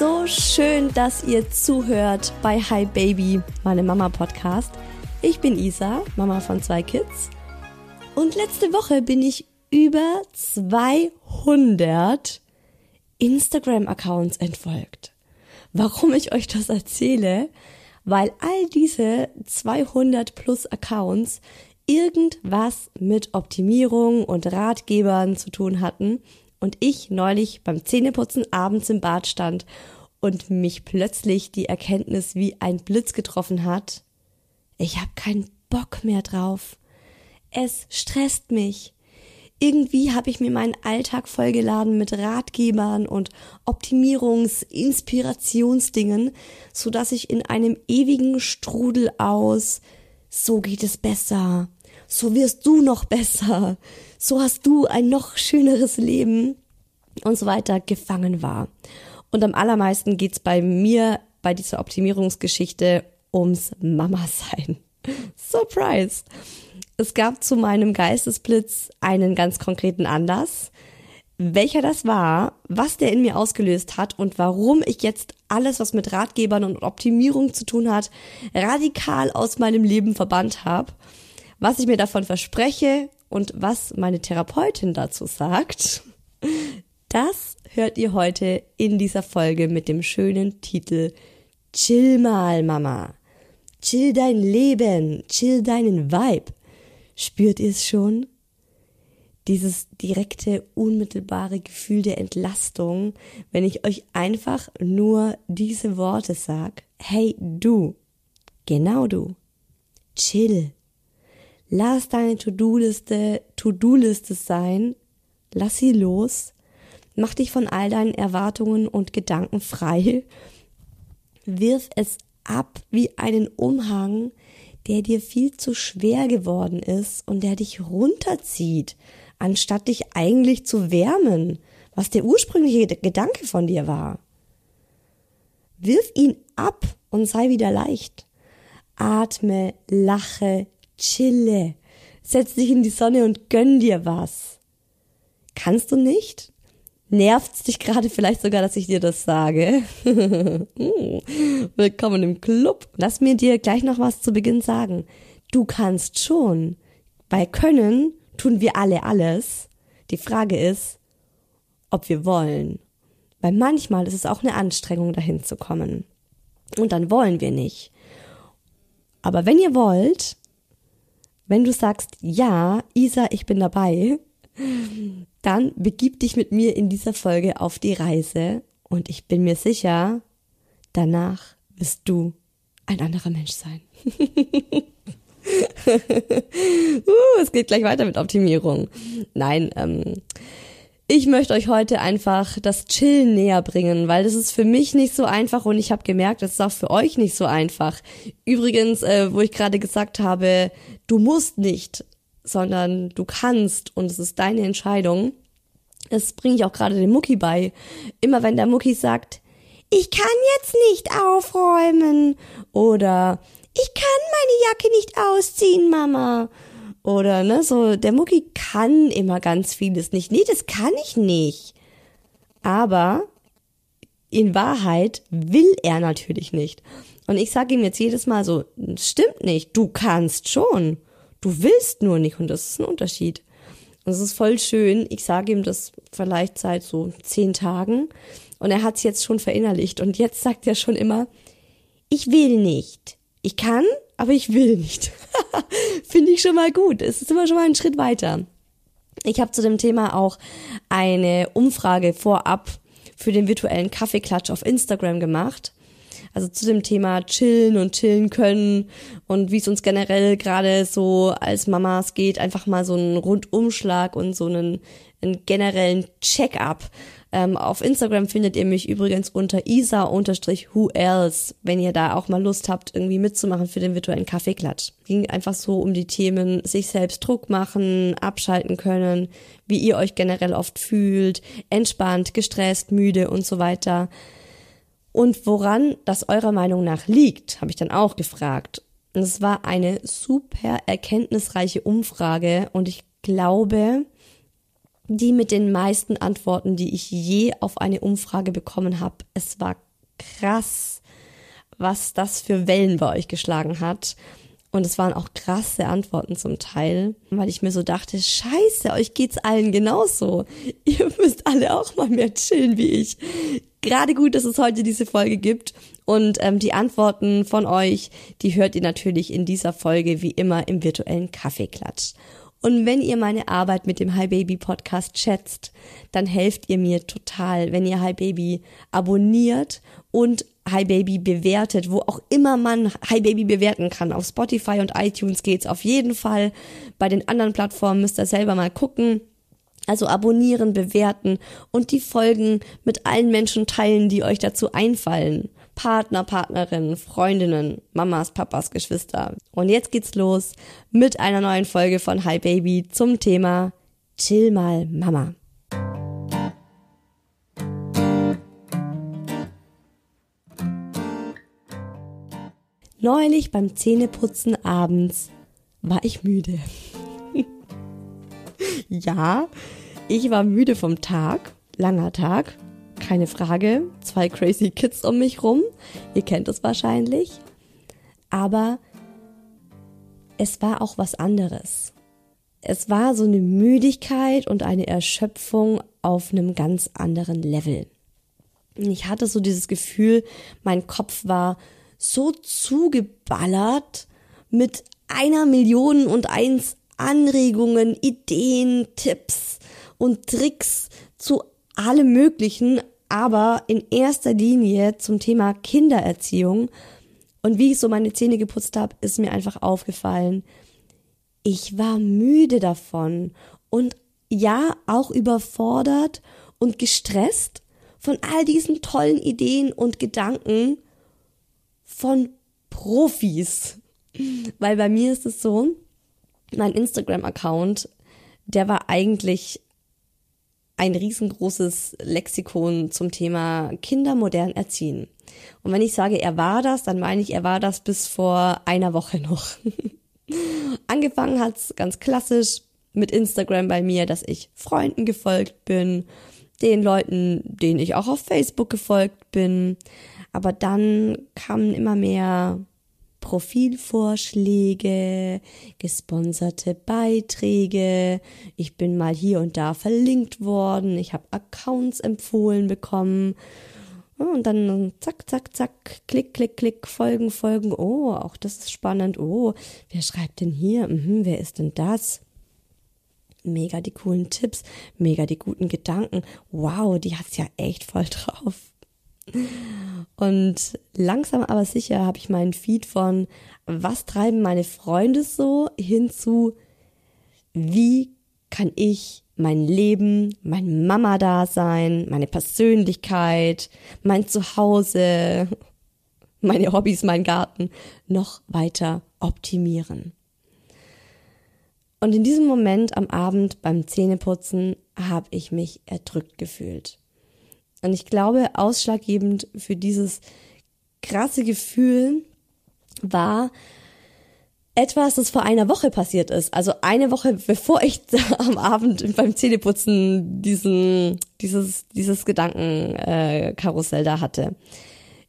So schön, dass ihr zuhört bei Hi Baby, meine Mama Podcast. Ich bin Isa, Mama von zwei Kids. Und letzte Woche bin ich über 200 Instagram-Accounts entfolgt. Warum ich euch das erzähle? Weil all diese 200 plus Accounts irgendwas mit Optimierung und Ratgebern zu tun hatten und ich neulich beim Zähneputzen abends im Bad stand und mich plötzlich die Erkenntnis wie ein Blitz getroffen hat, ich habe keinen Bock mehr drauf. Es stresst mich. Irgendwie habe ich mir meinen Alltag vollgeladen mit Ratgebern und Optimierungs-, Inspirationsdingen, so dass ich in einem ewigen Strudel aus so geht es besser, so wirst du noch besser, so hast du ein noch schöneres Leben und so weiter gefangen war. Und am allermeisten geht's bei mir bei dieser Optimierungsgeschichte ums Mama-Sein. Surprise! Es gab zu meinem Geistesblitz einen ganz konkreten Anlass. Welcher das war, was der in mir ausgelöst hat und warum ich jetzt alles, was mit Ratgebern und Optimierung zu tun hat, radikal aus meinem Leben verbannt habe, was ich mir davon verspreche und was meine Therapeutin dazu sagt, das hört ihr heute in dieser Folge mit dem schönen Titel Chill mal, Mama. Chill dein Leben, chill deinen Vibe. Spürt ihr es schon? Dieses direkte, unmittelbare Gefühl der Entlastung, wenn ich euch einfach nur diese Worte sag. Hey, du. Genau du. Chill. Lass deine To-Do-Liste To-Do-Liste sein. Lass sie los. Mach dich von all deinen Erwartungen und Gedanken frei. Wirf es ab wie einen Umhang, der dir viel zu schwer geworden ist und der dich runterzieht, anstatt dich eigentlich zu wärmen, was der ursprüngliche Gedanke von dir war. Wirf ihn ab und sei wieder leicht. Atme, lache, chille. Setz dich in die Sonne und gönn dir was. Kannst du nicht? Nervt's dich gerade vielleicht sogar, dass ich dir das sage? Willkommen im Club. Lass mir dir gleich noch was zu Beginn sagen. Du kannst schon. Bei Können tun wir alle alles. Die Frage ist, ob wir wollen. Weil manchmal ist es auch eine Anstrengung, dahin zu kommen. Und dann wollen wir nicht. Aber wenn ihr wollt, wenn du sagst, ja, Isa, ich bin dabei, dann begib dich mit mir in dieser Folge auf die Reise und ich bin mir sicher, danach wirst du ein anderer Mensch sein. uh, es geht gleich weiter mit Optimierung. Nein, ähm, ich möchte euch heute einfach das Chillen näher bringen, weil das ist für mich nicht so einfach und ich habe gemerkt, das ist auch für euch nicht so einfach. Übrigens, äh, wo ich gerade gesagt habe, du musst nicht, sondern du kannst und es ist deine Entscheidung. Das bringe ich auch gerade dem Mucki bei. Immer wenn der Mucki sagt, ich kann jetzt nicht aufräumen oder ich kann meine Jacke nicht ausziehen, Mama. Oder ne, so der Mucki kann immer ganz vieles nicht. Nee, das kann ich nicht. Aber in Wahrheit will er natürlich nicht. Und ich sage ihm jetzt jedes Mal so, stimmt nicht, du kannst schon. Du willst nur nicht und das ist ein Unterschied. Und es ist voll schön. Ich sage ihm das vielleicht seit so zehn Tagen und er hat es jetzt schon verinnerlicht. Und jetzt sagt er schon immer, ich will nicht. Ich kann, aber ich will nicht. Finde ich schon mal gut. Es ist immer schon mal ein Schritt weiter. Ich habe zu dem Thema auch eine Umfrage vorab für den virtuellen Kaffeeklatsch auf Instagram gemacht. Also zu dem Thema chillen und chillen können und wie es uns generell gerade so als Mamas geht, einfach mal so einen Rundumschlag und so einen, einen generellen Check-up ähm, auf Instagram findet ihr mich übrigens unter isa-who else, wenn ihr da auch mal Lust habt, irgendwie mitzumachen für den virtuellen Kaffeeklatsch. Ging einfach so um die Themen, sich selbst Druck machen, abschalten können, wie ihr euch generell oft fühlt, entspannt, gestresst, müde und so weiter. Und woran das eurer Meinung nach liegt, habe ich dann auch gefragt. Und es war eine super erkenntnisreiche Umfrage und ich glaube, die mit den meisten Antworten, die ich je auf eine Umfrage bekommen habe. Es war krass, was das für Wellen bei euch geschlagen hat. Und es waren auch krasse Antworten zum Teil, weil ich mir so dachte, scheiße, euch geht's allen genauso. Ihr müsst alle auch mal mehr chillen wie ich. Gerade gut, dass es heute diese Folge gibt. Und ähm, die Antworten von euch, die hört ihr natürlich in dieser Folge wie immer im virtuellen Kaffeeklatsch. Und wenn ihr meine Arbeit mit dem Hi Baby Podcast schätzt, dann helft ihr mir total, wenn ihr Hi Baby abonniert und Hi Baby bewertet, wo auch immer man Hi Baby bewerten kann. Auf Spotify und iTunes geht's auf jeden Fall. Bei den anderen Plattformen müsst ihr selber mal gucken. Also abonnieren, bewerten und die Folgen mit allen Menschen teilen, die euch dazu einfallen. Partner, Partnerinnen, Freundinnen, Mamas, Papas, Geschwister. Und jetzt geht's los mit einer neuen Folge von Hi Baby zum Thema Chill mal Mama. Neulich beim Zähneputzen abends war ich müde. ja, ich war müde vom Tag, langer Tag, keine Frage. Zwei crazy Kids um mich rum. Ihr kennt es wahrscheinlich. Aber es war auch was anderes. Es war so eine Müdigkeit und eine Erschöpfung auf einem ganz anderen Level. Ich hatte so dieses Gefühl, mein Kopf war so zugeballert mit einer Million und eins Anregungen, Ideen, Tipps und Tricks zu allem Möglichen, aber in erster Linie zum Thema Kindererziehung. Und wie ich so meine Zähne geputzt habe, ist mir einfach aufgefallen, ich war müde davon und ja, auch überfordert und gestresst von all diesen tollen Ideen und Gedanken von Profis. Weil bei mir ist es so, mein Instagram-Account, der war eigentlich ein riesengroßes Lexikon zum Thema Kinder modern erziehen. Und wenn ich sage, er war das, dann meine ich, er war das bis vor einer Woche noch. Angefangen hat's ganz klassisch mit Instagram bei mir, dass ich Freunden gefolgt bin, den Leuten, denen ich auch auf Facebook gefolgt bin. Aber dann kamen immer mehr Profilvorschläge, gesponserte Beiträge, ich bin mal hier und da verlinkt worden, ich habe Accounts empfohlen bekommen. Und dann zack, zack, zack, klick, klick, klick, folgen, folgen. Oh, auch das ist spannend. Oh, wer schreibt denn hier? Mhm, wer ist denn das? Mega die coolen Tipps, mega die guten Gedanken. Wow, die hat's ja echt voll drauf. Und langsam aber sicher habe ich meinen Feed von was treiben meine Freunde so hinzu, wie kann ich mein Leben, mein Mama-Dasein, meine Persönlichkeit, mein Zuhause, meine Hobbys, mein Garten noch weiter optimieren. Und in diesem Moment am Abend beim Zähneputzen habe ich mich erdrückt gefühlt. Und ich glaube, ausschlaggebend für dieses krasse Gefühl war etwas, das vor einer Woche passiert ist. Also eine Woche bevor ich am Abend beim Zähneputzen diesen, dieses, dieses Gedankenkarussell äh, da hatte.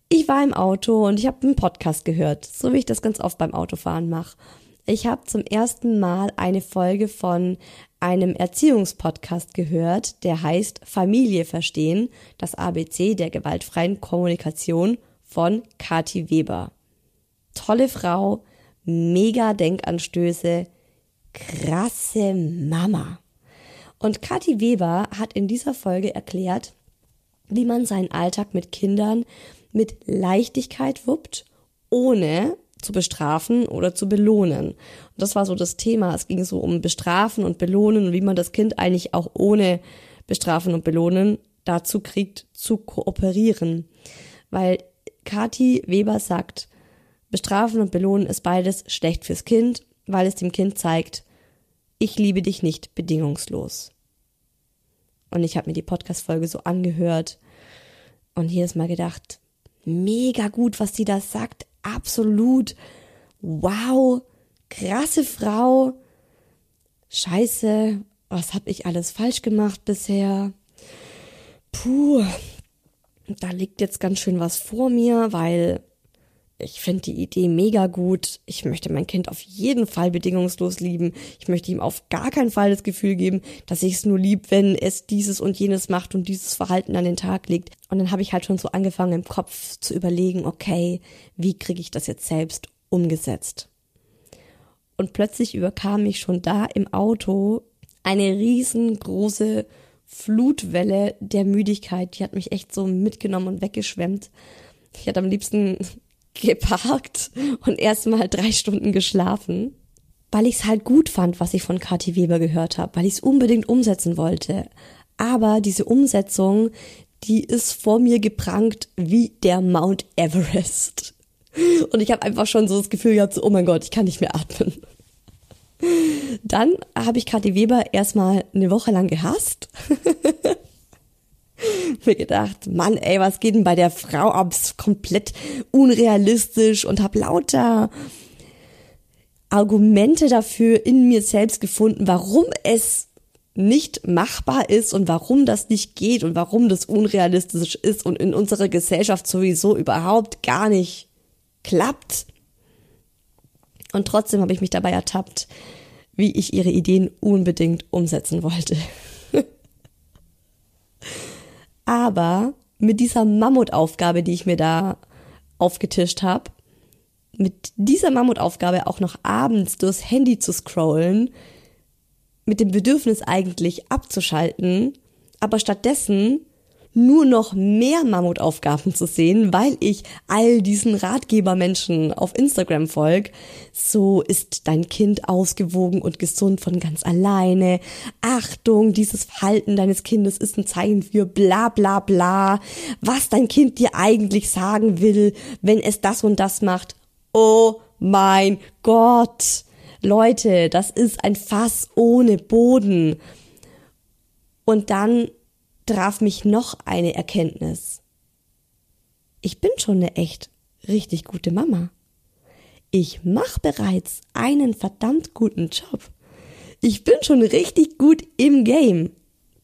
Ich war im Auto und ich habe einen Podcast gehört, so wie ich das ganz oft beim Autofahren mache. Ich habe zum ersten Mal eine Folge von einem Erziehungspodcast gehört, der heißt Familie verstehen, das ABC der gewaltfreien Kommunikation von Kati Weber. Tolle Frau, mega Denkanstöße, krasse Mama. Und Kati Weber hat in dieser Folge erklärt, wie man seinen Alltag mit Kindern mit Leichtigkeit wuppt, ohne zu bestrafen oder zu belohnen. Und das war so das Thema. Es ging so um Bestrafen und Belohnen und wie man das Kind eigentlich auch ohne Bestrafen und Belohnen dazu kriegt, zu kooperieren. Weil Kati Weber sagt, Bestrafen und Belohnen ist beides schlecht fürs Kind, weil es dem Kind zeigt, ich liebe dich nicht bedingungslos. Und ich habe mir die Podcast-Folge so angehört und jedes Mal gedacht, mega gut, was sie da sagt absolut wow, krasse Frau. Scheiße, was habe ich alles falsch gemacht bisher? Puh, da liegt jetzt ganz schön was vor mir, weil ich finde die Idee mega gut. Ich möchte mein Kind auf jeden Fall bedingungslos lieben. Ich möchte ihm auf gar keinen Fall das Gefühl geben, dass ich es nur lieb, wenn es dieses und jenes macht und dieses Verhalten an den Tag legt. Und dann habe ich halt schon so angefangen im Kopf zu überlegen, okay, wie kriege ich das jetzt selbst umgesetzt? Und plötzlich überkam mich schon da im Auto eine riesengroße Flutwelle der Müdigkeit. Die hat mich echt so mitgenommen und weggeschwemmt. Ich hatte am liebsten geparkt und erstmal drei Stunden geschlafen, weil ich es halt gut fand, was ich von Kathi Weber gehört habe, weil ich es unbedingt umsetzen wollte. Aber diese Umsetzung, die ist vor mir geprangt wie der Mount Everest. Und ich habe einfach schon so das Gefühl gehabt, so, oh mein Gott, ich kann nicht mehr atmen. Dann habe ich Kathi Weber erstmal eine Woche lang gehasst. mir gedacht, Mann, ey, was geht denn bei der Frau ab? Ist komplett unrealistisch und habe lauter Argumente dafür in mir selbst gefunden, warum es nicht machbar ist und warum das nicht geht und warum das unrealistisch ist und in unserer Gesellschaft sowieso überhaupt gar nicht klappt. Und trotzdem habe ich mich dabei ertappt, wie ich ihre Ideen unbedingt umsetzen wollte. Aber mit dieser Mammutaufgabe, die ich mir da aufgetischt habe, mit dieser Mammutaufgabe auch noch abends durchs Handy zu scrollen, mit dem Bedürfnis eigentlich abzuschalten, aber stattdessen nur noch mehr Mammutaufgaben zu sehen, weil ich all diesen Ratgebermenschen auf Instagram folg. So ist dein Kind ausgewogen und gesund von ganz alleine. Achtung, dieses Verhalten deines Kindes ist ein Zeichen für bla bla bla. Was dein Kind dir eigentlich sagen will, wenn es das und das macht. Oh mein Gott. Leute, das ist ein Fass ohne Boden. Und dann traf mich noch eine Erkenntnis. Ich bin schon eine echt richtig gute Mama. Ich mache bereits einen verdammt guten Job. Ich bin schon richtig gut im Game.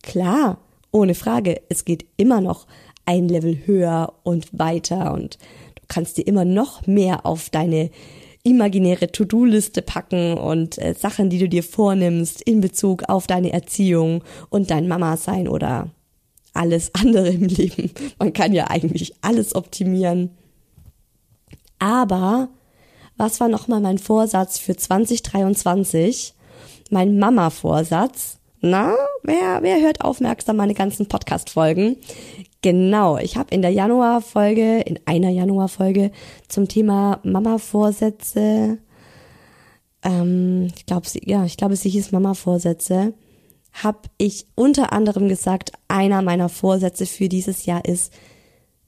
Klar, ohne Frage, es geht immer noch ein Level höher und weiter und du kannst dir immer noch mehr auf deine imaginäre To-Do-Liste packen und äh, Sachen, die du dir vornimmst in Bezug auf deine Erziehung und dein Mama sein oder alles andere im Leben. Man kann ja eigentlich alles optimieren. Aber was war nochmal mein Vorsatz für 2023? Mein Mama-Vorsatz. Na, wer, wer hört aufmerksam meine ganzen Podcast-Folgen? Genau, ich habe in der Januar-Folge, in einer Januar-Folge zum Thema Mama-Vorsätze, ähm, ich glaube, ja, ich glaube, sie hieß Mama-Vorsätze, habe ich unter anderem gesagt, einer meiner Vorsätze für dieses Jahr ist,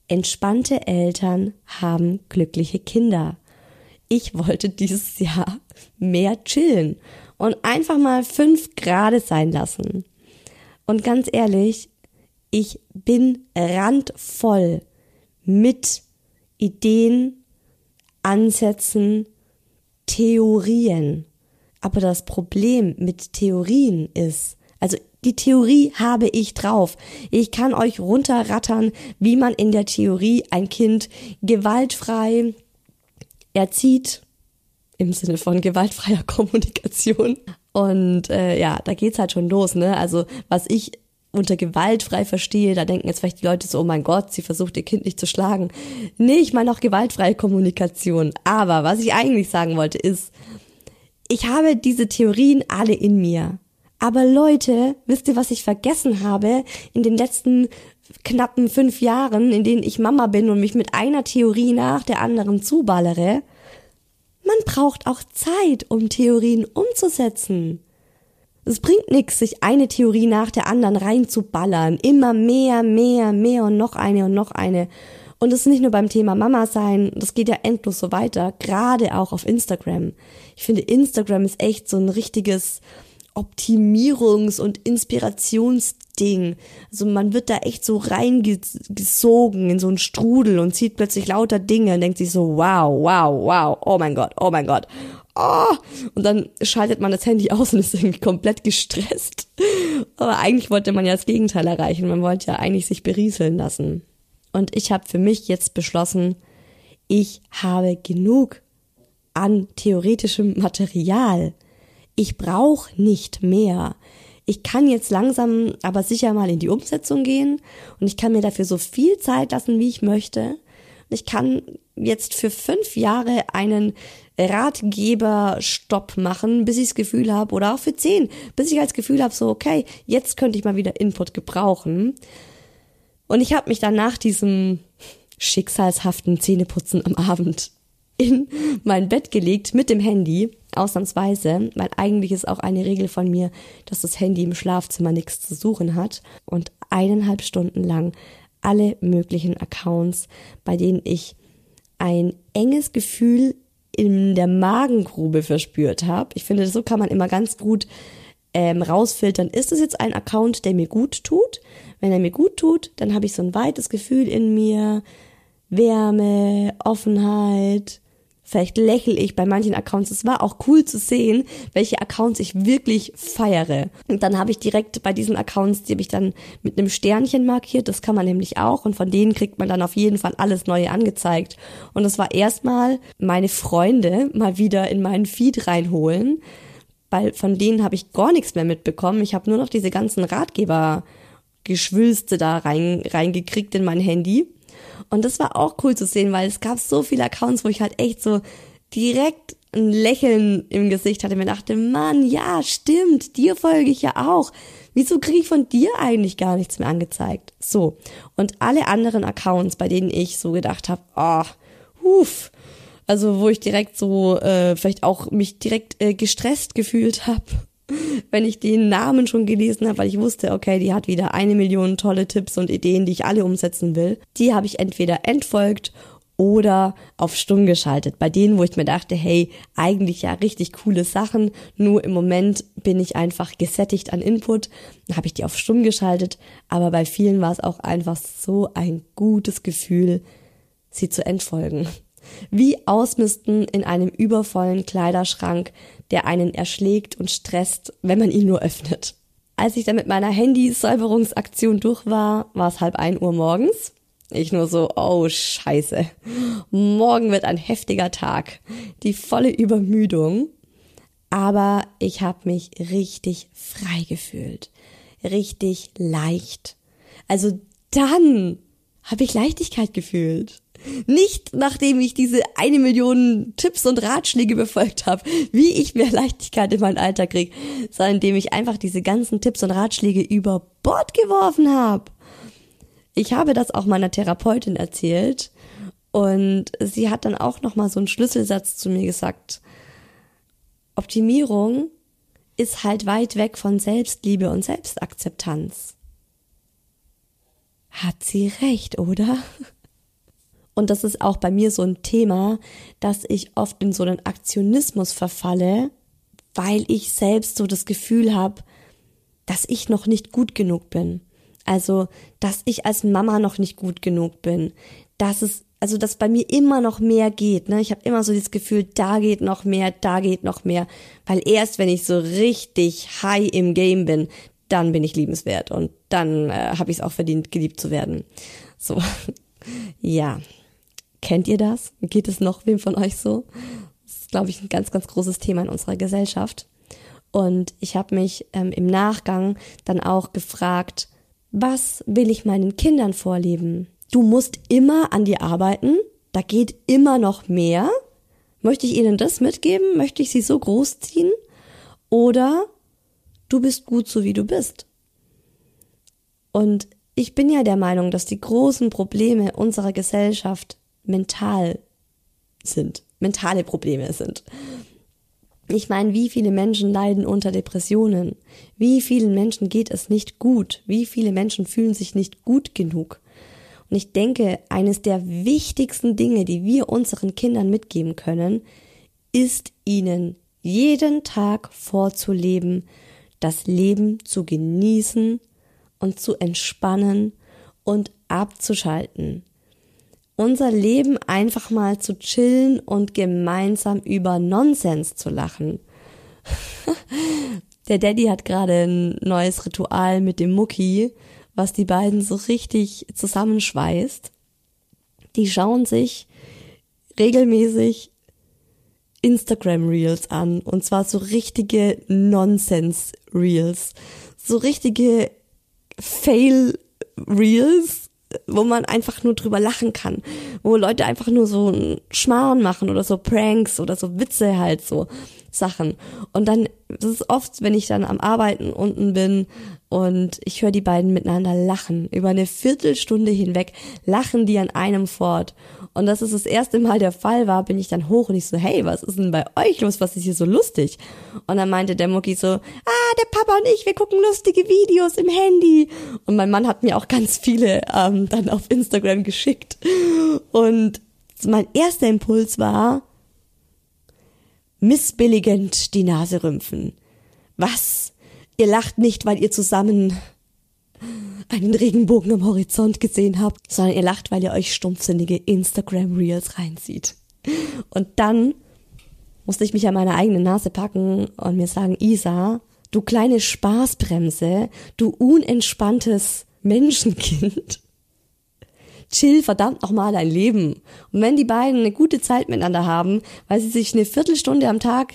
entspannte Eltern haben glückliche Kinder. Ich wollte dieses Jahr mehr chillen und einfach mal fünf Grade sein lassen. Und ganz ehrlich, ich bin randvoll mit Ideen, Ansätzen, Theorien. Aber das Problem mit Theorien ist, also die Theorie habe ich drauf. Ich kann euch runterrattern, wie man in der Theorie ein Kind gewaltfrei erzieht, im Sinne von gewaltfreier Kommunikation. Und äh, ja, da geht's halt schon los, ne? Also was ich unter gewaltfrei verstehe, da denken jetzt vielleicht die Leute so, oh mein Gott, sie versucht ihr Kind nicht zu schlagen. Nee, ich meine auch gewaltfreie Kommunikation. Aber was ich eigentlich sagen wollte ist, ich habe diese Theorien alle in mir. Aber Leute, wisst ihr, was ich vergessen habe in den letzten knappen fünf Jahren, in denen ich Mama bin und mich mit einer Theorie nach der anderen zuballere? Man braucht auch Zeit, um Theorien umzusetzen. Es bringt nichts, sich eine Theorie nach der anderen reinzuballern. Immer mehr, mehr, mehr und noch eine und noch eine. Und es ist nicht nur beim Thema Mama sein, das geht ja endlos so weiter, gerade auch auf Instagram. Ich finde, Instagram ist echt so ein richtiges Optimierungs- und Inspirationsding. Also man wird da echt so reingesogen in so einen Strudel und sieht plötzlich lauter Dinge und denkt sich so, wow, wow, wow, oh mein Gott, oh mein Gott, oh, und dann schaltet man das Handy aus und ist irgendwie komplett gestresst. Aber eigentlich wollte man ja das Gegenteil erreichen. Man wollte ja eigentlich sich berieseln lassen. Und ich habe für mich jetzt beschlossen, ich habe genug an theoretischem Material. Ich brauche nicht mehr. Ich kann jetzt langsam aber sicher mal in die Umsetzung gehen und ich kann mir dafür so viel Zeit lassen, wie ich möchte. Ich kann jetzt für fünf Jahre einen Ratgeberstopp machen, bis ich das Gefühl habe, oder auch für zehn, bis ich als Gefühl habe, so, okay, jetzt könnte ich mal wieder Input gebrauchen. Und ich habe mich dann nach diesem schicksalshaften Zähneputzen am Abend in mein Bett gelegt mit dem Handy, ausnahmsweise, weil eigentlich ist auch eine Regel von mir, dass das Handy im Schlafzimmer nichts zu suchen hat und eineinhalb Stunden lang alle möglichen Accounts, bei denen ich ein enges Gefühl in der Magengrube verspürt habe. Ich finde, so kann man immer ganz gut ähm, rausfiltern, ist es jetzt ein Account, der mir gut tut? Wenn er mir gut tut, dann habe ich so ein weites Gefühl in mir, Wärme, Offenheit, Vielleicht lächle ich bei manchen Accounts. Es war auch cool zu sehen, welche Accounts ich wirklich feiere. Und dann habe ich direkt bei diesen Accounts, die habe ich dann mit einem Sternchen markiert. Das kann man nämlich auch. Und von denen kriegt man dann auf jeden Fall alles Neue angezeigt. Und das war erstmal meine Freunde mal wieder in meinen Feed reinholen. Weil von denen habe ich gar nichts mehr mitbekommen. Ich habe nur noch diese ganzen Ratgeber-Geschwülste da rein, reingekriegt in mein Handy. Und das war auch cool zu sehen, weil es gab so viele Accounts, wo ich halt echt so direkt ein Lächeln im Gesicht hatte. Mir dachte, Mann, ja, stimmt, dir folge ich ja auch. Wieso kriege ich von dir eigentlich gar nichts mehr angezeigt? So. Und alle anderen Accounts, bei denen ich so gedacht habe, oh, huf, also wo ich direkt so äh, vielleicht auch mich direkt äh, gestresst gefühlt habe wenn ich den Namen schon gelesen habe, weil ich wusste, okay, die hat wieder eine Million tolle Tipps und Ideen, die ich alle umsetzen will. Die habe ich entweder entfolgt oder auf stumm geschaltet. Bei denen, wo ich mir dachte, hey, eigentlich ja richtig coole Sachen, nur im Moment bin ich einfach gesättigt an Input, dann habe ich die auf stumm geschaltet, aber bei vielen war es auch einfach so ein gutes Gefühl, sie zu entfolgen. Wie ausmisten in einem übervollen Kleiderschrank, der einen erschlägt und stresst, wenn man ihn nur öffnet. Als ich dann mit meiner Handysäuberungsaktion durch war, war es halb ein Uhr morgens. Ich nur so, oh scheiße. Morgen wird ein heftiger Tag. Die volle Übermüdung. Aber ich habe mich richtig frei gefühlt. Richtig leicht. Also dann habe ich Leichtigkeit gefühlt. Nicht nachdem ich diese eine Million Tipps und Ratschläge befolgt habe, wie ich mehr Leichtigkeit in meinen Alltag kriege, sondern indem ich einfach diese ganzen Tipps und Ratschläge über Bord geworfen habe. Ich habe das auch meiner Therapeutin erzählt und sie hat dann auch noch mal so einen Schlüsselsatz zu mir gesagt. Optimierung ist halt weit weg von Selbstliebe und Selbstakzeptanz. Hat sie recht, oder? Und das ist auch bei mir so ein Thema, dass ich oft in so einen Aktionismus verfalle, weil ich selbst so das Gefühl habe, dass ich noch nicht gut genug bin. Also, dass ich als Mama noch nicht gut genug bin. Dass es, also, dass bei mir immer noch mehr geht. Ne? Ich habe immer so das Gefühl, da geht noch mehr, da geht noch mehr. Weil erst, wenn ich so richtig high im Game bin, dann bin ich liebenswert und dann äh, habe ich es auch verdient, geliebt zu werden. So, ja. Kennt ihr das? Geht es noch wem von euch so? Das ist, glaube ich, ein ganz, ganz großes Thema in unserer Gesellschaft. Und ich habe mich ähm, im Nachgang dann auch gefragt, was will ich meinen Kindern vorleben? Du musst immer an dir arbeiten, da geht immer noch mehr. Möchte ich ihnen das mitgeben? Möchte ich sie so großziehen? Oder du bist gut so wie du bist. Und ich bin ja der Meinung, dass die großen Probleme unserer Gesellschaft mental sind, mentale Probleme sind. Ich meine, wie viele Menschen leiden unter Depressionen? Wie vielen Menschen geht es nicht gut? Wie viele Menschen fühlen sich nicht gut genug? Und ich denke, eines der wichtigsten Dinge, die wir unseren Kindern mitgeben können, ist ihnen jeden Tag vorzuleben, das Leben zu genießen und zu entspannen und abzuschalten. Unser Leben einfach mal zu chillen und gemeinsam über Nonsens zu lachen. Der Daddy hat gerade ein neues Ritual mit dem Mucki, was die beiden so richtig zusammenschweißt. Die schauen sich regelmäßig Instagram Reels an und zwar so richtige Nonsense Reels, so richtige Fail Reels, wo man einfach nur drüber lachen kann, wo Leute einfach nur so Schmarrn machen oder so Pranks oder so Witze halt so Sachen. Und dann, das ist oft, wenn ich dann am Arbeiten unten bin und ich höre die beiden miteinander lachen. Über eine Viertelstunde hinweg lachen die an einem fort. Und dass es das erste Mal der Fall war, bin ich dann hoch und ich so, hey, was ist denn bei euch los? Was ist hier so lustig? Und dann meinte der Mucki so, ah, der Papa und ich, wir gucken lustige Videos im Handy. Und mein Mann hat mir auch ganz viele ähm, dann auf Instagram geschickt. Und mein erster Impuls war, missbilligend die Nase rümpfen. Was? Ihr lacht nicht, weil ihr zusammen einen Regenbogen am Horizont gesehen habt, sondern ihr lacht, weil ihr euch stumpfsinnige Instagram Reels reinzieht. Und dann musste ich mich an meine eigene Nase packen und mir sagen, Isa, du kleine Spaßbremse, du unentspanntes Menschenkind, chill verdammt nochmal dein Leben. Und wenn die beiden eine gute Zeit miteinander haben, weil sie sich eine Viertelstunde am Tag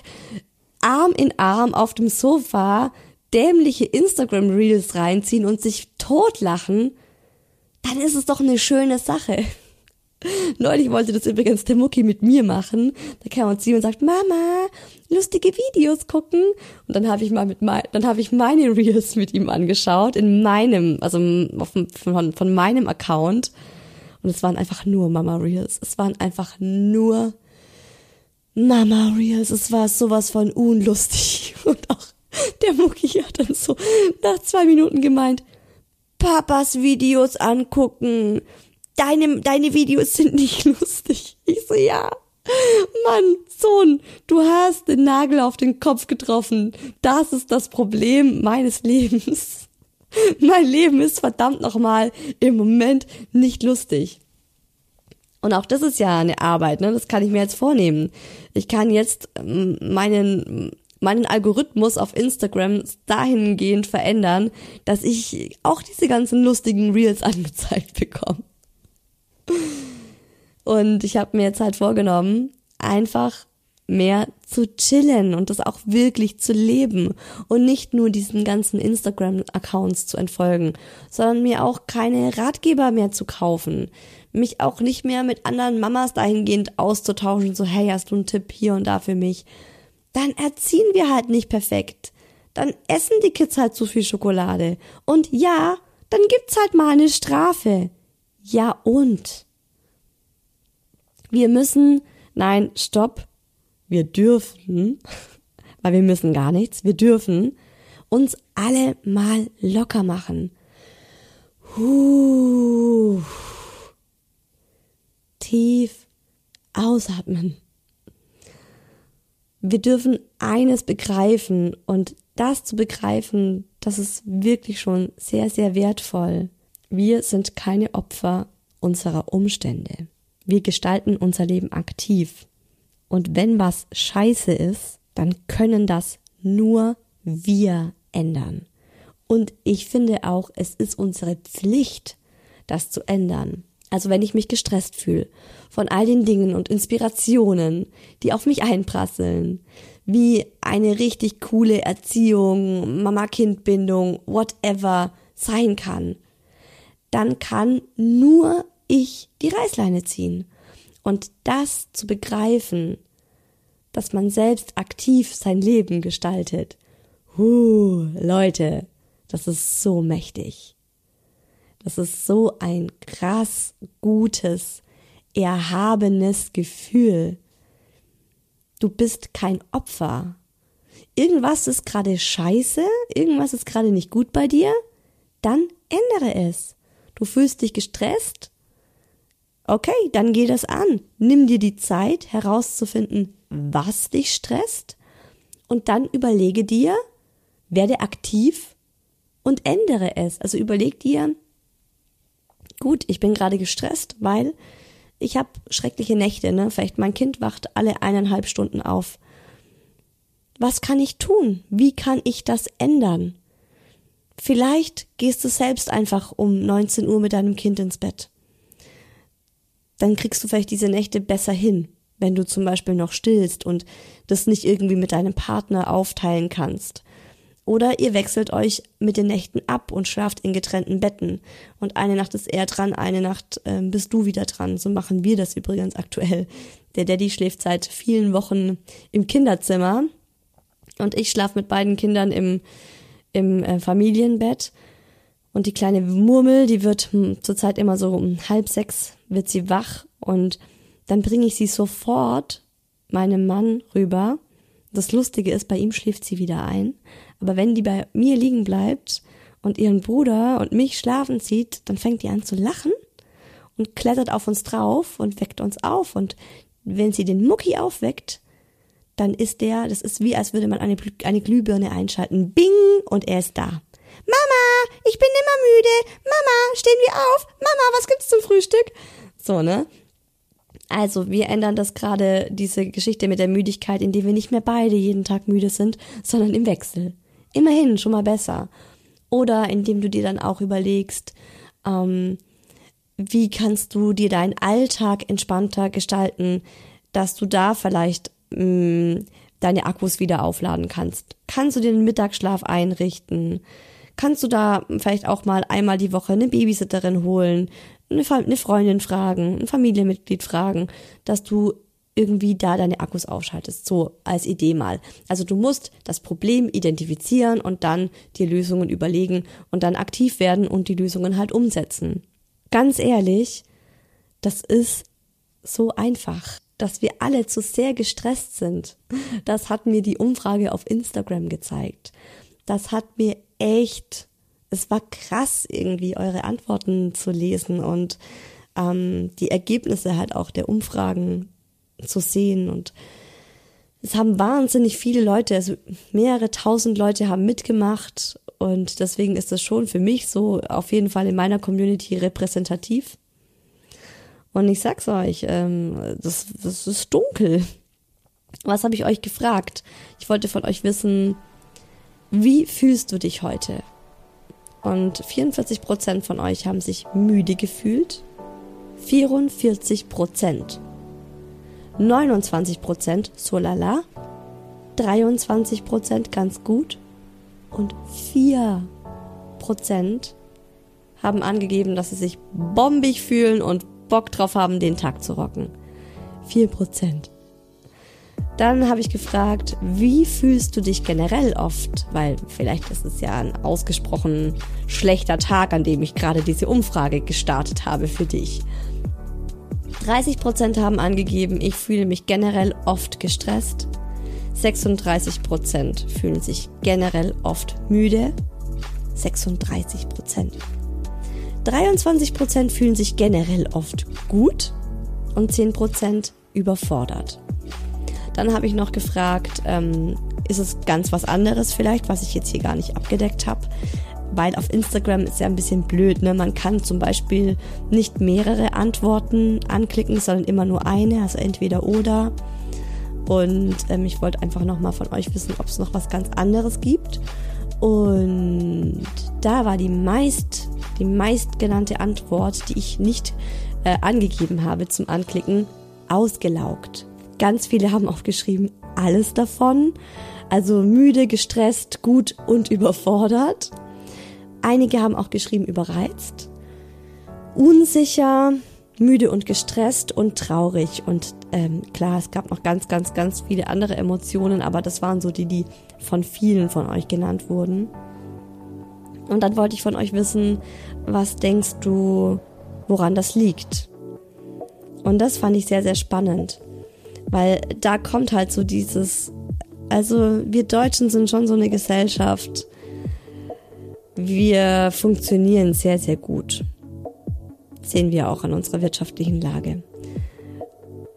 Arm in Arm auf dem Sofa dämliche Instagram Reels reinziehen und sich totlachen, dann ist es doch eine schöne Sache. Neulich wollte das übrigens der Mucki mit mir machen. Da kam uns sie und sagt, Mama, lustige Videos gucken. Und dann habe ich mal mit mein, dann habe ich meine Reels mit ihm angeschaut in meinem, also von, von meinem Account. Und es waren einfach nur Mama Reels. Es waren einfach nur Mama Reels. Es war sowas von unlustig. Und auch der Mucki hat dann so nach zwei Minuten gemeint, Papas Videos angucken. Deine, deine Videos sind nicht lustig. Ich so, ja. Mann, Sohn, du hast den Nagel auf den Kopf getroffen. Das ist das Problem meines Lebens. mein Leben ist verdammt nochmal im Moment nicht lustig. Und auch das ist ja eine Arbeit, ne? Das kann ich mir jetzt vornehmen. Ich kann jetzt ähm, meinen meinen Algorithmus auf Instagram dahingehend verändern, dass ich auch diese ganzen lustigen Reels angezeigt bekomme. Und ich habe mir jetzt halt vorgenommen, einfach mehr zu chillen und das auch wirklich zu leben und nicht nur diesen ganzen Instagram-Accounts zu entfolgen, sondern mir auch keine Ratgeber mehr zu kaufen, mich auch nicht mehr mit anderen Mamas dahingehend auszutauschen, so hey, hast du einen Tipp hier und da für mich, dann erziehen wir halt nicht perfekt. Dann essen die Kids halt zu viel Schokolade. Und ja, dann gibt's halt mal eine Strafe. Ja und? Wir müssen, nein, stopp, wir dürfen, weil wir müssen gar nichts, wir dürfen uns alle mal locker machen. Huh. Tief ausatmen. Wir dürfen eines begreifen und das zu begreifen, das ist wirklich schon sehr, sehr wertvoll. Wir sind keine Opfer unserer Umstände. Wir gestalten unser Leben aktiv. Und wenn was scheiße ist, dann können das nur wir ändern. Und ich finde auch, es ist unsere Pflicht, das zu ändern. Also wenn ich mich gestresst fühle von all den Dingen und Inspirationen, die auf mich einprasseln, wie eine richtig coole Erziehung, Mama-Kind-Bindung, whatever sein kann, dann kann nur ich die Reißleine ziehen. Und das zu begreifen, dass man selbst aktiv sein Leben gestaltet. Huh, Leute, das ist so mächtig. Das ist so ein krass gutes, erhabenes Gefühl. Du bist kein Opfer. Irgendwas ist gerade scheiße, irgendwas ist gerade nicht gut bei dir, dann ändere es. Du fühlst dich gestresst, Okay, dann geh das an. Nimm dir die Zeit herauszufinden, was dich stresst und dann überlege dir, werde aktiv und ändere es. Also überleg dir, gut, ich bin gerade gestresst, weil ich habe schreckliche Nächte, ne? Vielleicht mein Kind wacht alle eineinhalb Stunden auf. Was kann ich tun? Wie kann ich das ändern? Vielleicht gehst du selbst einfach um 19 Uhr mit deinem Kind ins Bett dann kriegst du vielleicht diese Nächte besser hin, wenn du zum Beispiel noch stillst und das nicht irgendwie mit deinem Partner aufteilen kannst. Oder ihr wechselt euch mit den Nächten ab und schlaft in getrennten Betten. Und eine Nacht ist er dran, eine Nacht äh, bist du wieder dran. So machen wir das übrigens aktuell. Der Daddy schläft seit vielen Wochen im Kinderzimmer und ich schlafe mit beiden Kindern im, im äh, Familienbett. Und die kleine Murmel, die wird hm, zurzeit immer so um halb sechs wird sie wach und dann bringe ich sie sofort meinem Mann rüber. Das Lustige ist, bei ihm schläft sie wieder ein. Aber wenn die bei mir liegen bleibt und ihren Bruder und mich schlafen sieht, dann fängt die an zu lachen und klettert auf uns drauf und weckt uns auf. Und wenn sie den Mucki aufweckt, dann ist der, das ist wie als würde man eine, eine Glühbirne einschalten. Bing! Und er ist da. Mama, ich bin immer müde. Mama, stehen wir auf. Mama, was gibt's zum Frühstück? So, ne? Also, wir ändern das gerade, diese Geschichte mit der Müdigkeit, indem wir nicht mehr beide jeden Tag müde sind, sondern im Wechsel. Immerhin schon mal besser. Oder indem du dir dann auch überlegst, ähm, wie kannst du dir deinen Alltag entspannter gestalten, dass du da vielleicht mh, mm, deine Akkus wieder aufladen kannst. Kannst du dir den Mittagsschlaf einrichten? kannst du da vielleicht auch mal einmal die Woche eine Babysitterin holen, eine, Freundin fragen, ein Familienmitglied fragen, dass du irgendwie da deine Akkus aufschaltest. So als Idee mal. Also du musst das Problem identifizieren und dann dir Lösungen überlegen und dann aktiv werden und die Lösungen halt umsetzen. Ganz ehrlich, das ist so einfach, dass wir alle zu sehr gestresst sind. Das hat mir die Umfrage auf Instagram gezeigt. Das hat mir echt, es war krass irgendwie eure Antworten zu lesen und ähm, die Ergebnisse halt auch der Umfragen zu sehen und es haben wahnsinnig viele Leute, also mehrere tausend Leute haben mitgemacht und deswegen ist das schon für mich so auf jeden Fall in meiner Community repräsentativ. Und ich sag's euch, ähm, das, das ist dunkel. Was habe ich euch gefragt? Ich wollte von euch wissen, wie fühlst du dich heute? Und 44% von euch haben sich müde gefühlt. 44 Prozent. 29 Prozent so lala. 23 Prozent ganz gut. Und 4 Prozent haben angegeben, dass sie sich bombig fühlen und Bock drauf haben, den Tag zu rocken. 4 Prozent. Dann habe ich gefragt, wie fühlst du dich generell oft? Weil vielleicht ist es ja ein ausgesprochen schlechter Tag, an dem ich gerade diese Umfrage gestartet habe für dich. 30 Prozent haben angegeben, ich fühle mich generell oft gestresst. 36 Prozent fühlen sich generell oft müde. 36 Prozent. 23 Prozent fühlen sich generell oft gut und 10 Prozent überfordert. Dann habe ich noch gefragt, ähm, ist es ganz was anderes vielleicht, was ich jetzt hier gar nicht abgedeckt habe? Weil auf Instagram ist ja ein bisschen blöd, ne? Man kann zum Beispiel nicht mehrere Antworten anklicken, sondern immer nur eine, also entweder oder. Und ähm, ich wollte einfach nochmal von euch wissen, ob es noch was ganz anderes gibt. Und da war die meist, die meistgenannte Antwort, die ich nicht äh, angegeben habe zum Anklicken, ausgelaugt. Ganz viele haben aufgeschrieben, alles davon. Also müde, gestresst, gut und überfordert. Einige haben auch geschrieben, überreizt, unsicher, müde und gestresst und traurig. Und ähm, klar, es gab noch ganz, ganz, ganz viele andere Emotionen, aber das waren so die, die von vielen von euch genannt wurden. Und dann wollte ich von euch wissen, was denkst du, woran das liegt? Und das fand ich sehr, sehr spannend. Weil da kommt halt so dieses, also wir Deutschen sind schon so eine Gesellschaft, wir funktionieren sehr, sehr gut. sehen wir auch an unserer wirtschaftlichen Lage.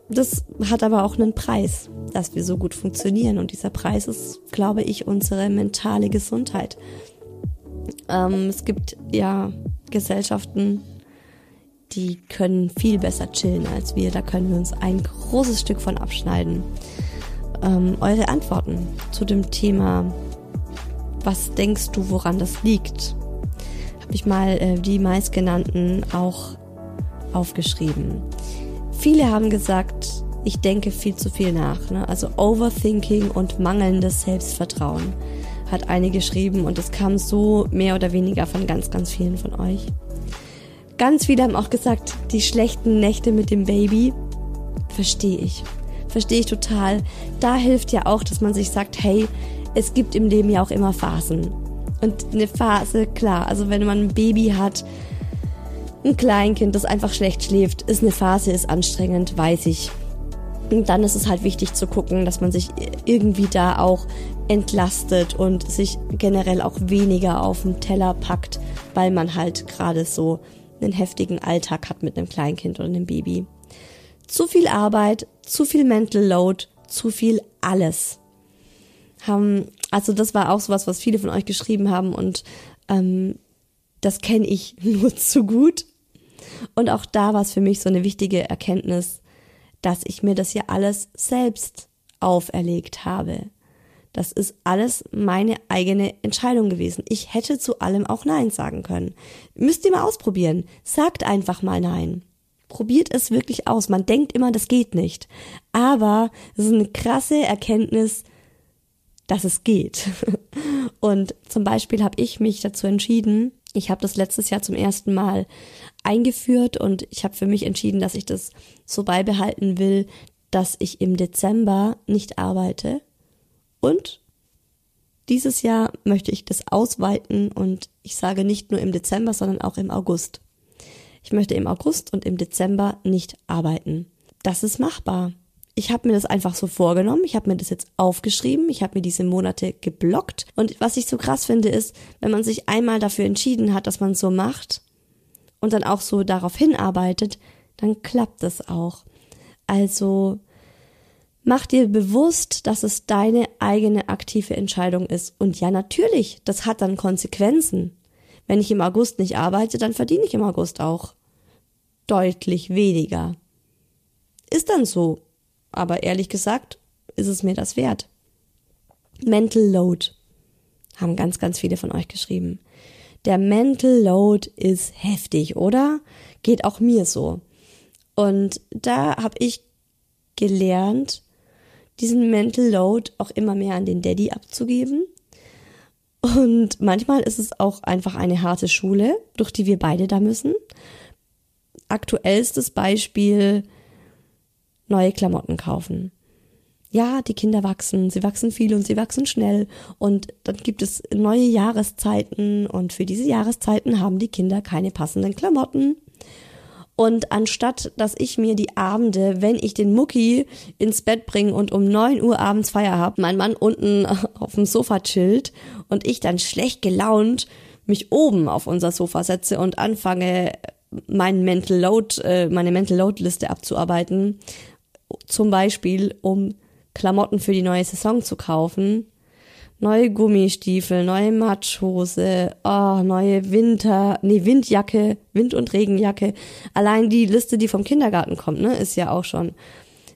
Das hat aber auch einen Preis, dass wir so gut funktionieren. Und dieser Preis ist, glaube ich, unsere mentale Gesundheit. Ähm, es gibt ja Gesellschaften, die können viel besser chillen als wir. Da können wir uns ein großes Stück von abschneiden. Ähm, eure Antworten zu dem Thema, was denkst du, woran das liegt? Habe ich mal äh, die meistgenannten auch aufgeschrieben. Viele haben gesagt, ich denke viel zu viel nach. Ne? Also Overthinking und mangelndes Selbstvertrauen hat eine geschrieben und es kam so mehr oder weniger von ganz, ganz vielen von euch. Ganz viele haben auch gesagt, die schlechten Nächte mit dem Baby verstehe ich. Verstehe ich total. Da hilft ja auch, dass man sich sagt, hey, es gibt im Leben ja auch immer Phasen. Und eine Phase, klar, also wenn man ein Baby hat, ein Kleinkind, das einfach schlecht schläft, ist eine Phase, ist anstrengend, weiß ich. Und dann ist es halt wichtig zu gucken, dass man sich irgendwie da auch entlastet und sich generell auch weniger auf den Teller packt, weil man halt gerade so einen heftigen Alltag hat mit einem Kleinkind oder einem Baby. Zu viel Arbeit, zu viel Mental Load, zu viel alles. Haben, also das war auch sowas, was viele von euch geschrieben haben und ähm, das kenne ich nur zu gut. Und auch da war es für mich so eine wichtige Erkenntnis, dass ich mir das ja alles selbst auferlegt habe. Das ist alles meine eigene Entscheidung gewesen. Ich hätte zu allem auch Nein sagen können. Müsst ihr mal ausprobieren. Sagt einfach mal Nein. Probiert es wirklich aus. Man denkt immer, das geht nicht. Aber es ist eine krasse Erkenntnis, dass es geht. Und zum Beispiel habe ich mich dazu entschieden, ich habe das letztes Jahr zum ersten Mal eingeführt und ich habe für mich entschieden, dass ich das so beibehalten will, dass ich im Dezember nicht arbeite, und dieses Jahr möchte ich das ausweiten und ich sage nicht nur im Dezember, sondern auch im August. Ich möchte im August und im Dezember nicht arbeiten. Das ist machbar. Ich habe mir das einfach so vorgenommen. Ich habe mir das jetzt aufgeschrieben. Ich habe mir diese Monate geblockt. Und was ich so krass finde, ist, wenn man sich einmal dafür entschieden hat, dass man so macht und dann auch so darauf hinarbeitet, dann klappt das auch. Also Mach dir bewusst, dass es deine eigene aktive Entscheidung ist. Und ja, natürlich, das hat dann Konsequenzen. Wenn ich im August nicht arbeite, dann verdiene ich im August auch deutlich weniger. Ist dann so. Aber ehrlich gesagt, ist es mir das wert. Mental Load haben ganz, ganz viele von euch geschrieben. Der Mental Load ist heftig, oder? Geht auch mir so. Und da habe ich gelernt, diesen Mental Load auch immer mehr an den Daddy abzugeben. Und manchmal ist es auch einfach eine harte Schule, durch die wir beide da müssen. Aktuellstes Beispiel, neue Klamotten kaufen. Ja, die Kinder wachsen, sie wachsen viel und sie wachsen schnell und dann gibt es neue Jahreszeiten und für diese Jahreszeiten haben die Kinder keine passenden Klamotten. Und anstatt, dass ich mir die Abende, wenn ich den Mucki ins Bett bringe und um neun Uhr abends Feier hab, mein Mann unten auf dem Sofa chillt und ich dann schlecht gelaunt mich oben auf unser Sofa setze und anfange, meinen Mental Load, äh, meine Mental Load Liste abzuarbeiten, zum Beispiel um Klamotten für die neue Saison zu kaufen, neue Gummistiefel, neue Matschhose, oh, neue Winter, nee, Windjacke, Wind- und Regenjacke. Allein die Liste, die vom Kindergarten kommt, ne, ist ja auch schon,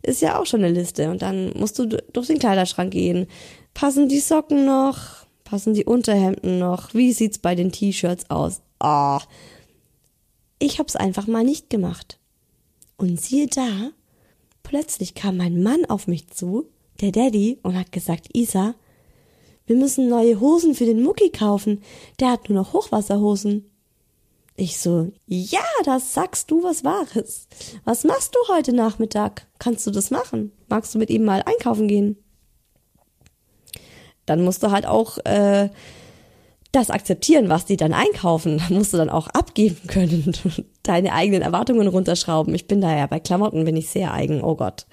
ist ja auch schon eine Liste. Und dann musst du durch den Kleiderschrank gehen. Passen die Socken noch? Passen die Unterhemden noch? Wie sieht's bei den T-Shirts aus? Oh. Ich hab's einfach mal nicht gemacht. Und siehe da, plötzlich kam mein Mann auf mich zu, der Daddy, und hat gesagt, Isa, wir müssen neue Hosen für den Mucki kaufen. Der hat nur noch Hochwasserhosen. Ich so, ja, das sagst du was Wahres. Was machst du heute Nachmittag? Kannst du das machen? Magst du mit ihm mal einkaufen gehen? Dann musst du halt auch äh, das akzeptieren, was die dann einkaufen. Musst du dann auch abgeben können, deine eigenen Erwartungen runterschrauben. Ich bin da ja bei Klamotten bin ich sehr eigen. Oh Gott,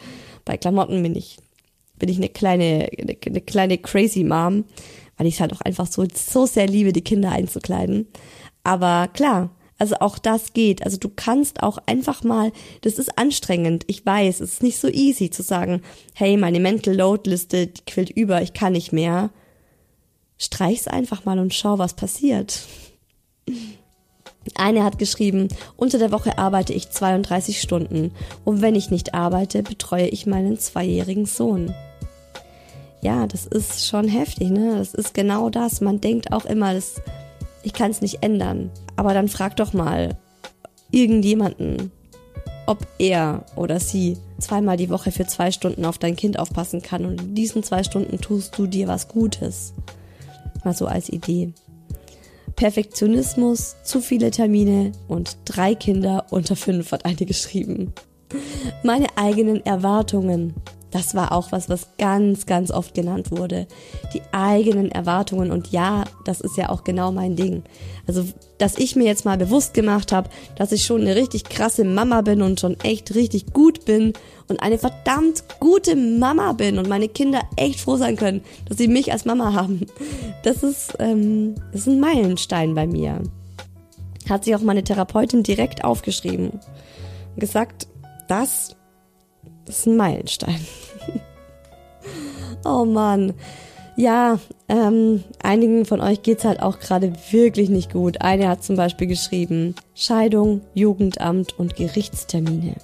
bei Klamotten bin ich bin ich eine kleine, eine, eine kleine crazy Mom, weil ich es halt auch einfach so, so sehr liebe, die Kinder einzukleiden. Aber klar, also auch das geht. Also du kannst auch einfach mal, das ist anstrengend. Ich weiß, es ist nicht so easy zu sagen, hey, meine Mental Load Liste, die quillt über, ich kann nicht mehr. Streich's einfach mal und schau, was passiert. Eine hat geschrieben, unter der Woche arbeite ich 32 Stunden und wenn ich nicht arbeite, betreue ich meinen zweijährigen Sohn ja, das ist schon heftig, ne? Das ist genau das. Man denkt auch immer, das, ich kann es nicht ändern. Aber dann frag doch mal irgendjemanden, ob er oder sie zweimal die Woche für zwei Stunden auf dein Kind aufpassen kann und in diesen zwei Stunden tust du dir was Gutes. Mal so als Idee. Perfektionismus, zu viele Termine und drei Kinder unter fünf hat eine geschrieben. Meine eigenen Erwartungen. Das war auch was, was ganz, ganz oft genannt wurde. Die eigenen Erwartungen. Und ja, das ist ja auch genau mein Ding. Also, dass ich mir jetzt mal bewusst gemacht habe, dass ich schon eine richtig krasse Mama bin und schon echt richtig gut bin und eine verdammt gute Mama bin und meine Kinder echt froh sein können, dass sie mich als Mama haben. Das ist, ähm, das ist ein Meilenstein bei mir. Hat sich auch meine Therapeutin direkt aufgeschrieben. Und gesagt, das das ist ein Meilenstein. oh Mann. Ja, ähm, einigen von euch geht's halt auch gerade wirklich nicht gut. Eine hat zum Beispiel geschrieben, Scheidung, Jugendamt und Gerichtstermine.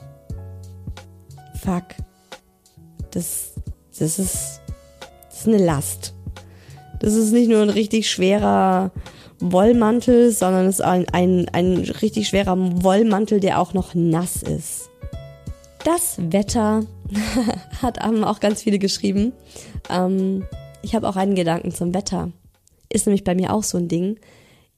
Fuck. Das, das ist, das ist eine Last. Das ist nicht nur ein richtig schwerer Wollmantel, sondern es ist ein, ein, ein richtig schwerer Wollmantel, der auch noch nass ist. Das Wetter hat auch ganz viele geschrieben. Ähm, ich habe auch einen Gedanken zum Wetter. Ist nämlich bei mir auch so ein Ding.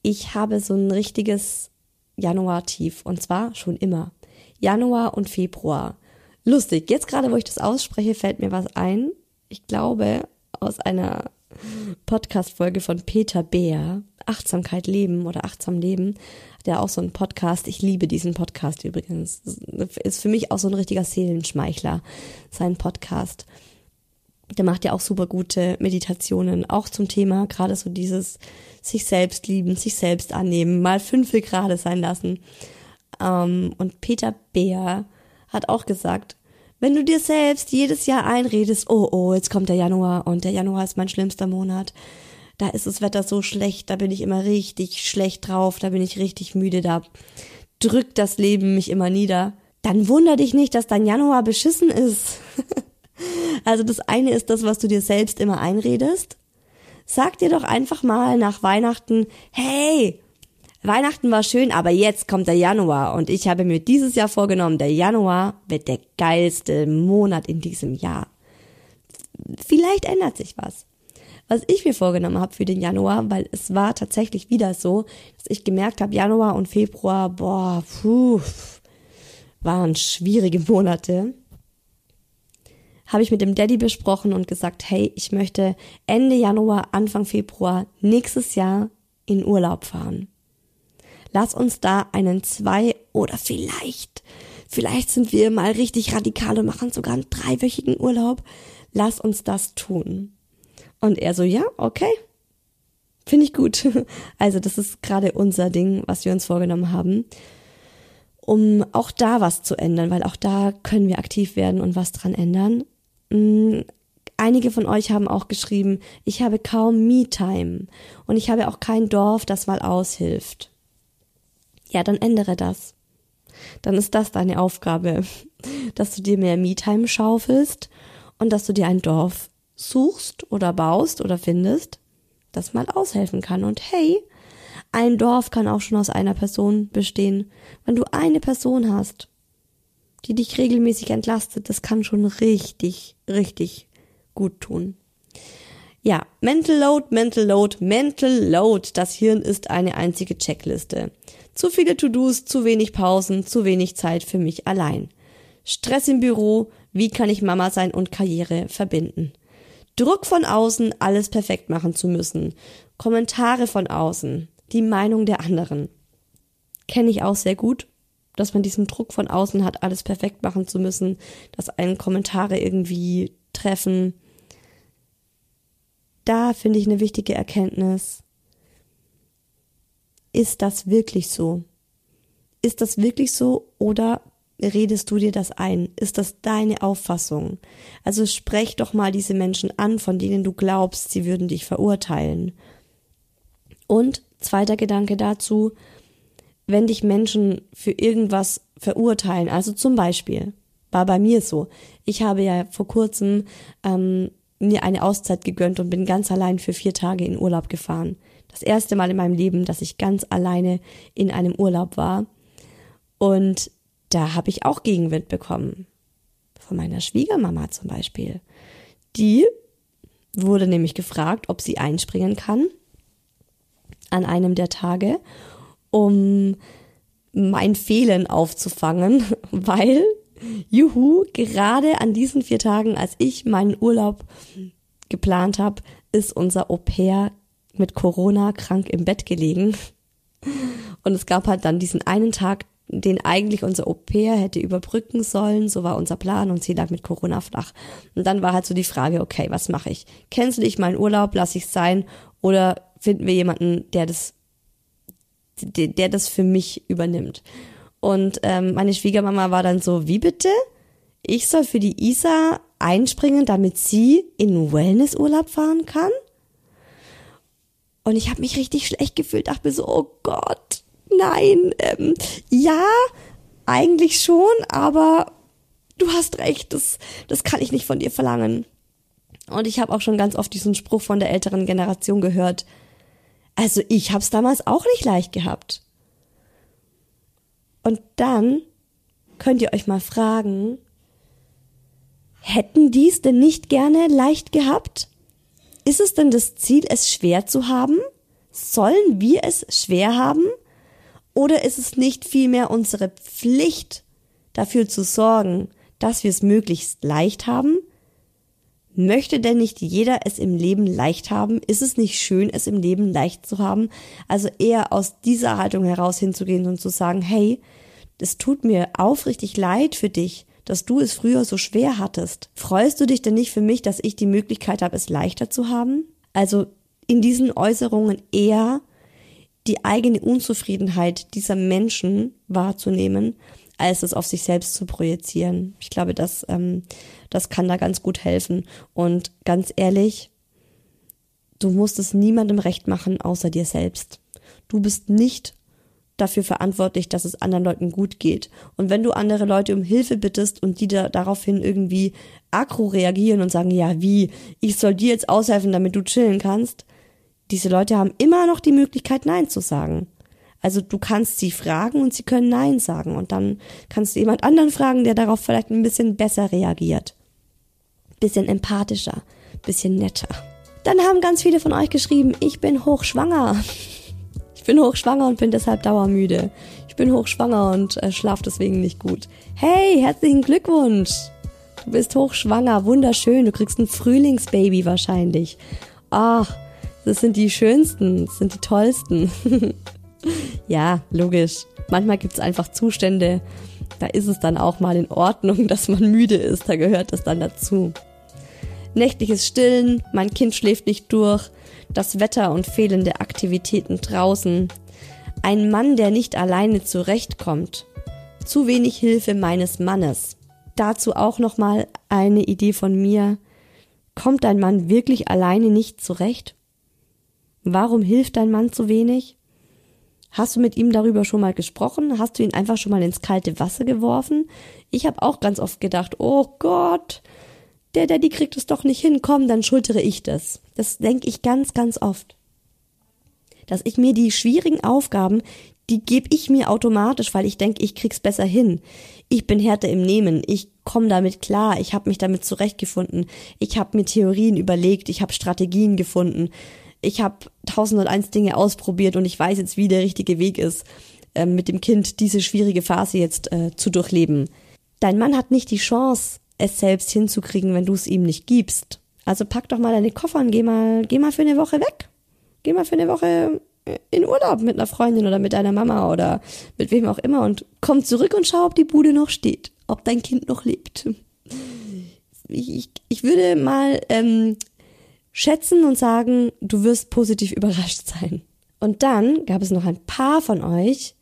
Ich habe so ein richtiges Januar-Tief und zwar schon immer. Januar und Februar. Lustig, jetzt gerade, wo ich das ausspreche, fällt mir was ein. Ich glaube, aus einer Podcast-Folge von Peter Beer, Achtsamkeit leben oder achtsam leben, der auch so einen Podcast. Ich liebe diesen Podcast übrigens. Ist für mich auch so ein richtiger Seelenschmeichler, sein Podcast. Der macht ja auch super gute Meditationen, auch zum Thema gerade so dieses sich selbst lieben, sich selbst annehmen, mal fünf gerade sein lassen. Ähm, und Peter Beer hat auch gesagt, wenn du dir selbst jedes Jahr einredest, oh, oh, jetzt kommt der Januar und der Januar ist mein schlimmster Monat, da ist das Wetter so schlecht, da bin ich immer richtig schlecht drauf, da bin ich richtig müde, da drückt das Leben mich immer nieder, dann wunder dich nicht, dass dein Januar beschissen ist. also das eine ist das, was du dir selbst immer einredest. Sag dir doch einfach mal nach Weihnachten, hey, Weihnachten war schön, aber jetzt kommt der Januar und ich habe mir dieses Jahr vorgenommen, der Januar wird der geilste Monat in diesem Jahr. Vielleicht ändert sich was. Was ich mir vorgenommen habe für den Januar, weil es war tatsächlich wieder so, dass ich gemerkt habe, Januar und Februar, boah, puh, waren schwierige Monate habe ich mit dem Daddy besprochen und gesagt, hey, ich möchte Ende Januar, Anfang Februar nächstes Jahr in Urlaub fahren. Lass uns da einen zwei oder vielleicht, vielleicht sind wir mal richtig radikal und machen sogar einen dreiwöchigen Urlaub. Lass uns das tun. Und er so, ja, okay. Finde ich gut. Also das ist gerade unser Ding, was wir uns vorgenommen haben, um auch da was zu ändern, weil auch da können wir aktiv werden und was dran ändern. Mm, einige von euch haben auch geschrieben, ich habe kaum Me-Time und ich habe auch kein Dorf, das mal aushilft. Ja, dann ändere das. Dann ist das deine Aufgabe, dass du dir mehr Me-Time schaufelst und dass du dir ein Dorf suchst oder baust oder findest, das mal aushelfen kann. Und hey, ein Dorf kann auch schon aus einer Person bestehen. Wenn du eine Person hast, die dich regelmäßig entlastet, das kann schon richtig, richtig gut tun. Ja, Mental Load, Mental Load, Mental Load. Das Hirn ist eine einzige Checkliste. Zu viele To-Dos, zu wenig Pausen, zu wenig Zeit für mich allein. Stress im Büro, wie kann ich Mama sein und Karriere verbinden? Druck von außen, alles perfekt machen zu müssen. Kommentare von außen, die Meinung der anderen. Kenne ich auch sehr gut dass man diesen Druck von außen hat, alles perfekt machen zu müssen, dass einen Kommentare irgendwie treffen. Da finde ich eine wichtige Erkenntnis. Ist das wirklich so? Ist das wirklich so oder redest du dir das ein? Ist das deine Auffassung? Also sprech doch mal diese Menschen an, von denen du glaubst, sie würden dich verurteilen. Und zweiter Gedanke dazu, wenn dich Menschen für irgendwas verurteilen, also zum Beispiel, war bei mir so, ich habe ja vor kurzem ähm, mir eine Auszeit gegönnt und bin ganz allein für vier Tage in Urlaub gefahren. Das erste Mal in meinem Leben, dass ich ganz alleine in einem Urlaub war. Und da habe ich auch Gegenwind bekommen. Von meiner Schwiegermama zum Beispiel. Die wurde nämlich gefragt, ob sie einspringen kann an einem der Tage um mein Fehlen aufzufangen, weil, juhu, gerade an diesen vier Tagen, als ich meinen Urlaub geplant habe, ist unser Au pair mit Corona krank im Bett gelegen. Und es gab halt dann diesen einen Tag, den eigentlich unser Au pair hätte überbrücken sollen. So war unser Plan und sie lag mit Corona flach. Und dann war halt so die Frage, okay, was mache ich? Cancel ich meinen Urlaub, lass ich sein oder finden wir jemanden, der das der, der das für mich übernimmt. Und ähm, meine Schwiegermama war dann so, wie bitte? Ich soll für die Isa einspringen, damit sie in Wellnessurlaub fahren kann? Und ich habe mich richtig schlecht gefühlt, dachte mir so, oh Gott, nein, ähm, ja, eigentlich schon, aber du hast recht, das, das kann ich nicht von dir verlangen. Und ich habe auch schon ganz oft diesen Spruch von der älteren Generation gehört, also ich hab's damals auch nicht leicht gehabt. Und dann könnt ihr euch mal fragen, hätten dies denn nicht gerne leicht gehabt? Ist es denn das Ziel, es schwer zu haben? Sollen wir es schwer haben? Oder ist es nicht vielmehr unsere Pflicht, dafür zu sorgen, dass wir es möglichst leicht haben? Möchte denn nicht jeder es im Leben leicht haben? Ist es nicht schön, es im Leben leicht zu haben? Also eher aus dieser Haltung heraus hinzugehen und zu sagen, hey, es tut mir aufrichtig leid für dich, dass du es früher so schwer hattest. Freust du dich denn nicht für mich, dass ich die Möglichkeit habe, es leichter zu haben? Also in diesen Äußerungen eher die eigene Unzufriedenheit dieser Menschen wahrzunehmen, als es auf sich selbst zu projizieren. Ich glaube, das, ähm, das kann da ganz gut helfen. Und ganz ehrlich, du musst es niemandem recht machen, außer dir selbst. Du bist nicht dafür verantwortlich, dass es anderen Leuten gut geht. Und wenn du andere Leute um Hilfe bittest und die da daraufhin irgendwie aggro reagieren und sagen, ja, wie, ich soll dir jetzt aushelfen, damit du chillen kannst, diese Leute haben immer noch die Möglichkeit, Nein zu sagen. Also du kannst sie fragen und sie können Nein sagen und dann kannst du jemand anderen fragen, der darauf vielleicht ein bisschen besser reagiert. Bisschen empathischer, bisschen netter. Dann haben ganz viele von euch geschrieben, ich bin hochschwanger. Ich bin hochschwanger und bin deshalb dauermüde. Ich bin hochschwanger und äh, schlaf deswegen nicht gut. Hey, herzlichen Glückwunsch. Du bist hochschwanger, wunderschön. Du kriegst ein Frühlingsbaby wahrscheinlich. Ach, das sind die schönsten, das sind die tollsten. ja, logisch. Manchmal gibt's einfach Zustände, da ist es dann auch mal in Ordnung, dass man müde ist. Da gehört das dann dazu. Nächtliches Stillen, mein Kind schläft nicht durch, das Wetter und fehlende Aktivitäten draußen. Ein Mann, der nicht alleine zurechtkommt. Zu wenig Hilfe meines Mannes. Dazu auch nochmal eine Idee von mir. Kommt dein Mann wirklich alleine nicht zurecht? Warum hilft dein Mann zu wenig? Hast du mit ihm darüber schon mal gesprochen? Hast du ihn einfach schon mal ins kalte Wasser geworfen? Ich habe auch ganz oft gedacht, oh Gott, der Daddy kriegt es doch nicht hin, komm, dann schultere ich das. Das denke ich ganz, ganz oft. Dass ich mir die schwierigen Aufgaben, die gebe ich mir automatisch, weil ich denke, ich krieg's besser hin. Ich bin härter im Nehmen, ich komme damit klar, ich habe mich damit zurechtgefunden, ich habe mir Theorien überlegt, ich habe Strategien gefunden, ich habe tausend und eins Dinge ausprobiert und ich weiß jetzt, wie der richtige Weg ist, äh, mit dem Kind diese schwierige Phase jetzt äh, zu durchleben. Dein Mann hat nicht die Chance, es selbst hinzukriegen, wenn du es ihm nicht gibst. Also pack doch mal deine Koffer und geh mal, geh mal für eine Woche weg. Geh mal für eine Woche in Urlaub mit einer Freundin oder mit deiner Mama oder mit wem auch immer und komm zurück und schau, ob die Bude noch steht, ob dein Kind noch lebt. Ich, ich, ich würde mal ähm, schätzen und sagen, du wirst positiv überrascht sein. Und dann gab es noch ein paar von euch,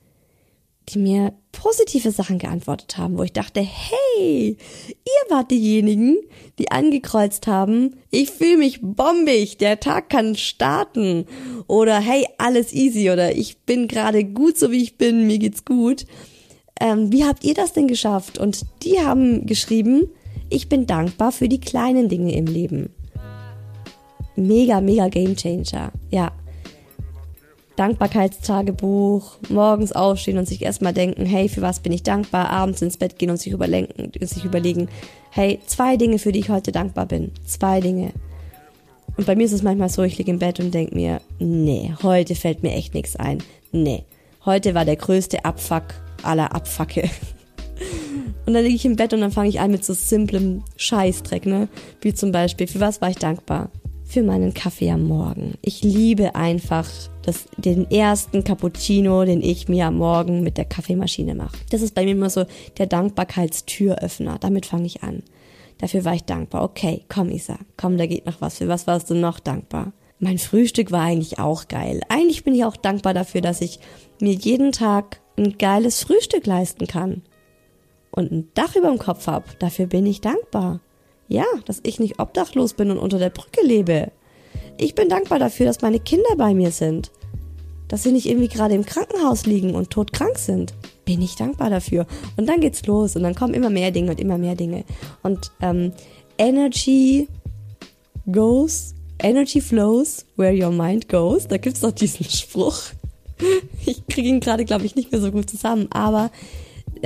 die mir positive Sachen geantwortet haben, wo ich dachte, hey, ihr wart diejenigen, die angekreuzt haben, ich fühle mich bombig, der Tag kann starten oder hey, alles easy oder ich bin gerade gut so wie ich bin, mir geht's gut. Ähm, wie habt ihr das denn geschafft? Und die haben geschrieben, ich bin dankbar für die kleinen Dinge im Leben. Mega, mega Gamechanger. Ja, Dankbarkeitstagebuch, morgens aufstehen und sich erstmal denken, hey, für was bin ich dankbar, abends ins Bett gehen und sich überlenken, sich überlegen, hey, zwei Dinge, für die ich heute dankbar bin. Zwei Dinge. Und bei mir ist es manchmal so, ich liege im Bett und denke mir, nee, heute fällt mir echt nichts ein. Nee, heute war der größte Abfuck aller Abfucke. Und dann liege ich im Bett und dann fange ich an mit so simplem Scheißdreck, ne? Wie zum Beispiel, für was war ich dankbar? Für meinen Kaffee am Morgen. Ich liebe einfach das, den ersten Cappuccino, den ich mir am Morgen mit der Kaffeemaschine mache. Das ist bei mir immer so der Dankbarkeitstüröffner. Damit fange ich an. Dafür war ich dankbar. Okay, komm, Isa, komm, da geht noch was. Für was warst du noch dankbar? Mein Frühstück war eigentlich auch geil. Eigentlich bin ich auch dankbar dafür, dass ich mir jeden Tag ein geiles Frühstück leisten kann. Und ein Dach über dem Kopf hab. Dafür bin ich dankbar. Ja, dass ich nicht obdachlos bin und unter der Brücke lebe. Ich bin dankbar dafür, dass meine Kinder bei mir sind dass sie nicht irgendwie gerade im Krankenhaus liegen und todkrank sind. Bin ich dankbar dafür. Und dann geht's los und dann kommen immer mehr Dinge und immer mehr Dinge. Und ähm, Energy goes, Energy flows where your mind goes. Da gibt's doch diesen Spruch. Ich kriege ihn gerade, glaube ich, nicht mehr so gut zusammen, aber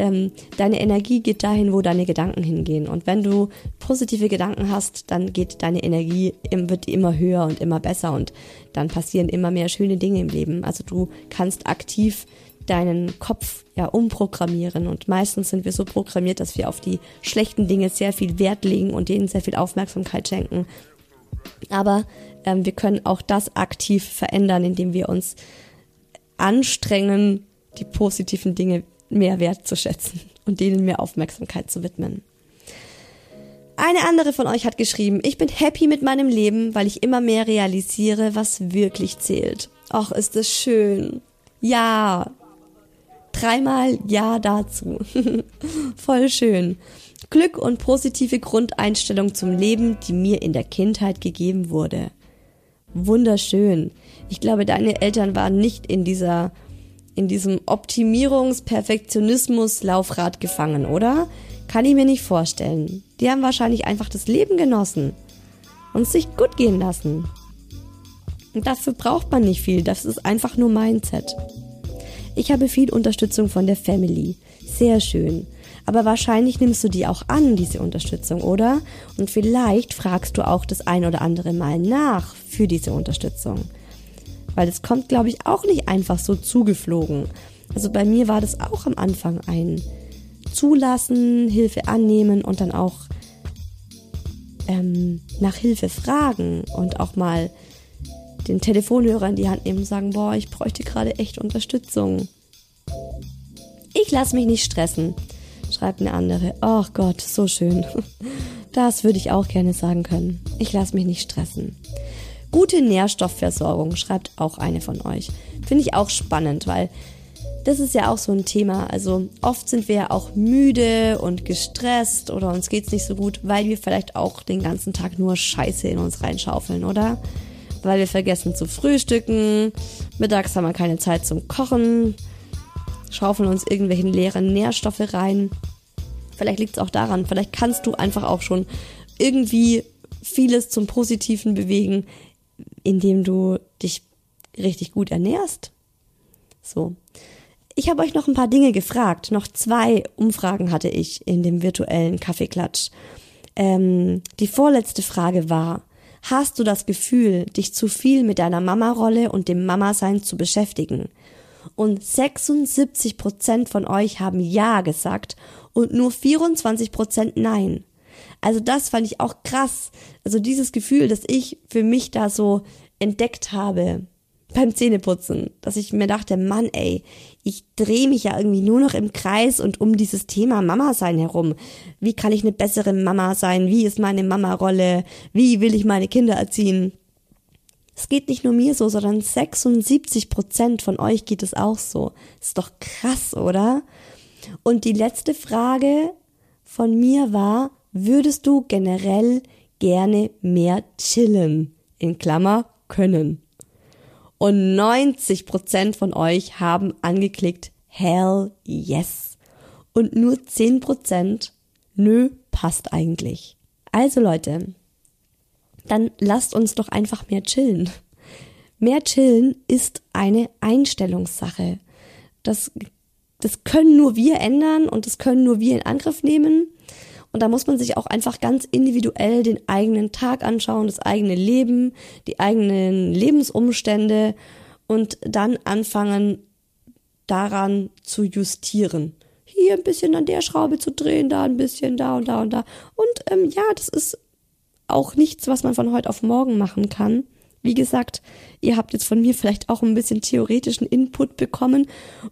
ähm, deine Energie geht dahin, wo deine Gedanken hingehen. Und wenn du positive Gedanken hast, dann geht deine Energie, wird immer höher und immer besser und dann passieren immer mehr schöne Dinge im Leben. Also du kannst aktiv deinen Kopf ja umprogrammieren und meistens sind wir so programmiert, dass wir auf die schlechten Dinge sehr viel Wert legen und denen sehr viel Aufmerksamkeit schenken. Aber ähm, wir können auch das aktiv verändern, indem wir uns anstrengen, die positiven Dinge mehr wertzuschätzen und denen mehr Aufmerksamkeit zu widmen. Eine andere von euch hat geschrieben, ich bin happy mit meinem Leben, weil ich immer mehr realisiere, was wirklich zählt. Ach, ist das schön. Ja. Dreimal Ja dazu. Voll schön. Glück und positive Grundeinstellung zum Leben, die mir in der Kindheit gegeben wurde. Wunderschön. Ich glaube, deine Eltern waren nicht in dieser in diesem Optimierungs-Perfektionismus-Laufrad gefangen, oder? Kann ich mir nicht vorstellen. Die haben wahrscheinlich einfach das Leben genossen und sich gut gehen lassen. Und dafür braucht man nicht viel, das ist einfach nur Mindset. Ich habe viel Unterstützung von der Family. Sehr schön. Aber wahrscheinlich nimmst du die auch an, diese Unterstützung, oder? Und vielleicht fragst du auch das ein oder andere Mal nach für diese Unterstützung. Weil es kommt, glaube ich, auch nicht einfach so zugeflogen. Also bei mir war das auch am Anfang ein Zulassen, Hilfe annehmen und dann auch ähm, nach Hilfe fragen und auch mal den Telefonhörer in die Hand nehmen und sagen, boah, ich bräuchte gerade echt Unterstützung. Ich lasse mich nicht stressen, schreibt eine andere. Oh Gott, so schön. Das würde ich auch gerne sagen können. Ich lasse mich nicht stressen. Gute Nährstoffversorgung, schreibt auch eine von euch. Finde ich auch spannend, weil das ist ja auch so ein Thema. Also oft sind wir ja auch müde und gestresst oder uns geht's nicht so gut, weil wir vielleicht auch den ganzen Tag nur Scheiße in uns reinschaufeln, oder? Weil wir vergessen zu frühstücken, mittags haben wir keine Zeit zum Kochen, schaufeln uns irgendwelchen leeren Nährstoffe rein. Vielleicht liegt's auch daran, vielleicht kannst du einfach auch schon irgendwie vieles zum Positiven bewegen, indem du dich richtig gut ernährst. So. Ich habe euch noch ein paar Dinge gefragt. Noch zwei Umfragen hatte ich in dem virtuellen Kaffeeklatsch. Ähm, die vorletzte Frage war, hast du das Gefühl, dich zu viel mit deiner Mama-Rolle und dem Mama-Sein zu beschäftigen? Und 76 Prozent von euch haben Ja gesagt und nur 24 Prozent Nein. Also das fand ich auch krass. Also dieses Gefühl, dass ich für mich da so entdeckt habe beim Zähneputzen, dass ich mir dachte, Mann, ey, ich drehe mich ja irgendwie nur noch im Kreis und um dieses Thema Mama sein herum. Wie kann ich eine bessere Mama sein? Wie ist meine Mama-Rolle? Wie will ich meine Kinder erziehen? Es geht nicht nur mir so, sondern 76 Prozent von euch geht es auch so. Ist doch krass, oder? Und die letzte Frage von mir war, würdest du generell gerne mehr chillen? In Klammer können. Und 90 Prozent von euch haben angeklickt Hell yes. Und nur 10 Prozent Nö, passt eigentlich. Also Leute, dann lasst uns doch einfach mehr chillen. Mehr chillen ist eine Einstellungssache. Das, das können nur wir ändern und das können nur wir in Angriff nehmen. Und da muss man sich auch einfach ganz individuell den eigenen Tag anschauen, das eigene Leben, die eigenen Lebensumstände und dann anfangen daran zu justieren. Hier ein bisschen an der Schraube zu drehen, da ein bisschen, da und da und da. Und ähm, ja, das ist auch nichts, was man von heute auf morgen machen kann. Wie gesagt, ihr habt jetzt von mir vielleicht auch ein bisschen theoretischen Input bekommen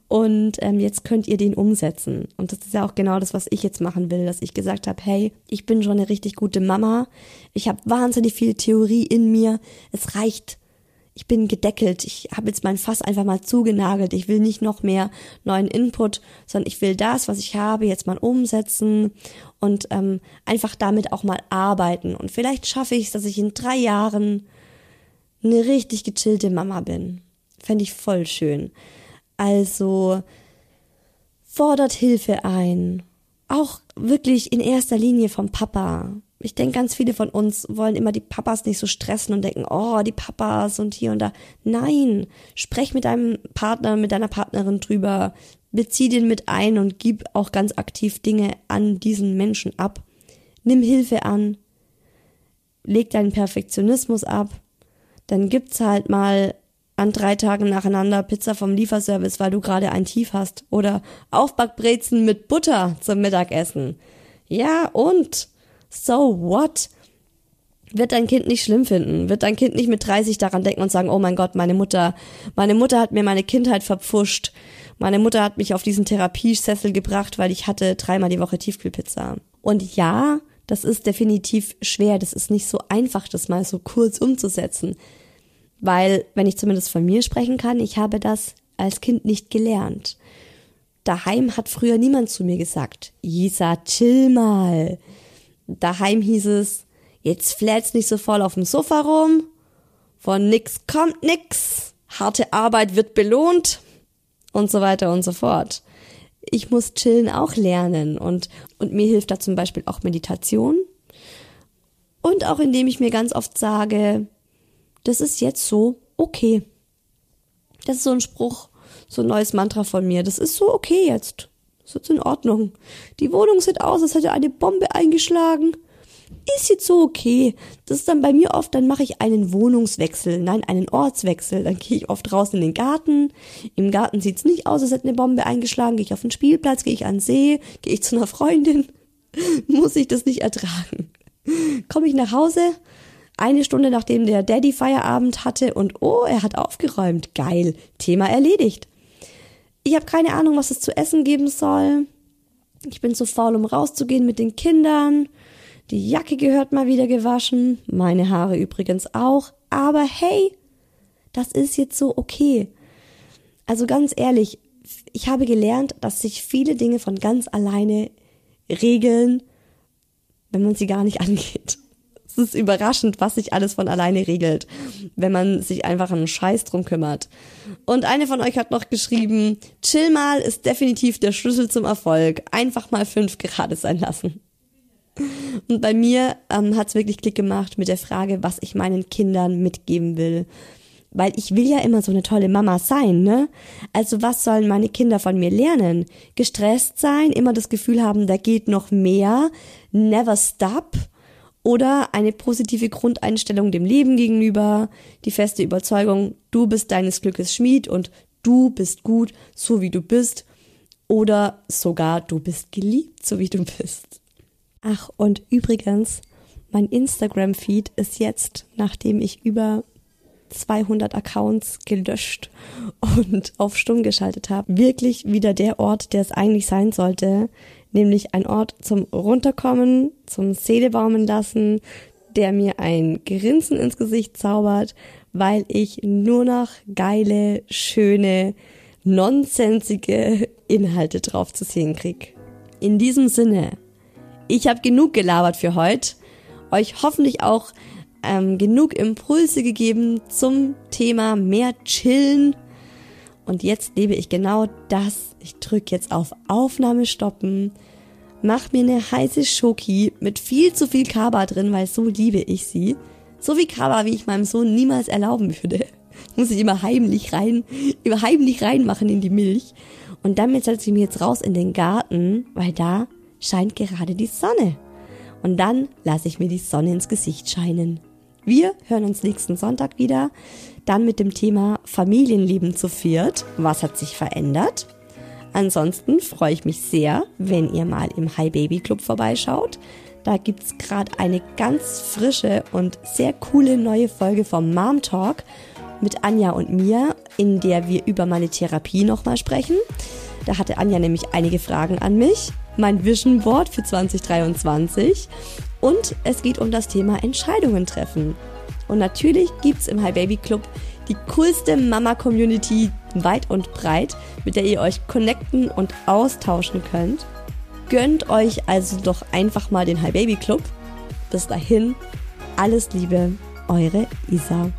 und ähm, jetzt könnt ihr den umsetzen. Und das ist ja auch genau das, was ich jetzt machen will, dass ich gesagt habe, hey, ich bin schon eine richtig gute Mama. Ich habe wahnsinnig viel Theorie in mir. Es reicht. Ich bin gedeckelt. Ich habe jetzt mein Fass einfach mal zugenagelt. Ich will nicht noch mehr neuen Input, sondern ich will das, was ich habe, jetzt mal umsetzen und ähm, einfach damit auch mal arbeiten. Und vielleicht schaffe ich es, dass ich in drei Jahren eine richtig gechillte Mama bin. Fände ich voll schön. Also fordert Hilfe ein. Auch wirklich in erster Linie vom Papa. Ich denke, ganz viele von uns wollen immer die Papas nicht so stressen und denken, oh, die Papas und hier und da. Nein, sprech mit deinem Partner, mit deiner Partnerin drüber, bezieh den mit ein und gib auch ganz aktiv Dinge an diesen Menschen ab. Nimm Hilfe an, leg deinen Perfektionismus ab, dann gibt's halt mal an drei Tagen nacheinander Pizza vom Lieferservice, weil du gerade ein Tief hast. Oder Aufbackbrezen mit Butter zum Mittagessen. Ja, und? So what? Wird dein Kind nicht schlimm finden? Wird dein Kind nicht mit 30 daran denken und sagen, oh mein Gott, meine Mutter, meine Mutter hat mir meine Kindheit verpfuscht. Meine Mutter hat mich auf diesen Therapiesessel gebracht, weil ich hatte dreimal die Woche Tiefkühlpizza. Und ja, das ist definitiv schwer. Das ist nicht so einfach, das mal so kurz umzusetzen. Weil, wenn ich zumindest von mir sprechen kann, ich habe das als Kind nicht gelernt. Daheim hat früher niemand zu mir gesagt, Isa, chill mal. Daheim hieß es, jetzt flät's nicht so voll auf dem Sofa rum, von nix kommt nix, harte Arbeit wird belohnt und so weiter und so fort. Ich muss chillen auch lernen und, und mir hilft da zum Beispiel auch Meditation und auch indem ich mir ganz oft sage, das ist jetzt so okay. Das ist so ein Spruch, so ein neues Mantra von mir. Das ist so okay jetzt. Das ist jetzt in Ordnung. Die Wohnung sieht aus, als hätte eine Bombe eingeschlagen. Ist jetzt so okay. Das ist dann bei mir oft, dann mache ich einen Wohnungswechsel, nein, einen Ortswechsel. Dann gehe ich oft raus in den Garten. Im Garten sieht's nicht aus, als hätte eine Bombe eingeschlagen. Gehe ich auf den Spielplatz, gehe ich an den See, gehe ich zu einer Freundin. Muss ich das nicht ertragen. Komme ich nach Hause, eine Stunde nachdem der Daddy Feierabend hatte und oh, er hat aufgeräumt. Geil, Thema erledigt. Ich habe keine Ahnung, was es zu essen geben soll. Ich bin zu faul, um rauszugehen mit den Kindern. Die Jacke gehört mal wieder gewaschen, meine Haare übrigens auch. Aber hey, das ist jetzt so okay. Also ganz ehrlich, ich habe gelernt, dass sich viele Dinge von ganz alleine regeln, wenn man sie gar nicht angeht. Es ist überraschend, was sich alles von alleine regelt, wenn man sich einfach einen Scheiß drum kümmert. Und eine von euch hat noch geschrieben, chill mal ist definitiv der Schlüssel zum Erfolg. Einfach mal fünf gerade sein lassen. Und bei mir ähm, hat es wirklich Klick gemacht mit der Frage, was ich meinen Kindern mitgeben will. Weil ich will ja immer so eine tolle Mama sein, ne? Also was sollen meine Kinder von mir lernen? Gestresst sein, immer das Gefühl haben, da geht noch mehr, never stop oder eine positive Grundeinstellung dem Leben gegenüber, die feste Überzeugung, du bist deines Glückes Schmied und du bist gut, so wie du bist oder sogar du bist geliebt, so wie du bist. Ach, und übrigens, mein Instagram-Feed ist jetzt, nachdem ich über 200 Accounts gelöscht und auf stumm geschaltet habe, wirklich wieder der Ort, der es eigentlich sein sollte, nämlich ein Ort zum Runterkommen, zum Seele baumen lassen, der mir ein Grinsen ins Gesicht zaubert, weil ich nur noch geile, schöne, nonsensige Inhalte drauf zu sehen krieg. In diesem Sinne, ich habe genug gelabert für heute. Euch hoffentlich auch ähm, genug Impulse gegeben zum Thema mehr chillen. Und jetzt lebe ich genau das. Ich drücke jetzt auf Aufnahme stoppen, mach mir eine heiße Schoki mit viel zu viel Kaba drin, weil so liebe ich sie. So viel Kaba, wie ich meinem Sohn niemals erlauben würde. Muss ich immer heimlich rein, immer heimlich reinmachen in die Milch. Und damit setze ich mich jetzt raus in den Garten, weil da scheint gerade die Sonne. Und dann lasse ich mir die Sonne ins Gesicht scheinen. Wir hören uns nächsten Sonntag wieder, dann mit dem Thema Familienleben zu viert. Was hat sich verändert? Ansonsten freue ich mich sehr, wenn ihr mal im Hi Baby Club vorbeischaut. Da gibt's gerade eine ganz frische und sehr coole neue Folge vom Mom Talk mit Anja und mir, in der wir über meine Therapie nochmal sprechen. Da hatte Anja nämlich einige Fragen an mich mein Vision Board für 2023 und es geht um das Thema Entscheidungen treffen. Und natürlich gibt's im Hi Baby Club die coolste Mama-Community weit und breit, mit der ihr euch connecten und austauschen könnt. Gönnt euch also doch einfach mal den Hi Baby Club. Bis dahin, alles Liebe, eure Isa.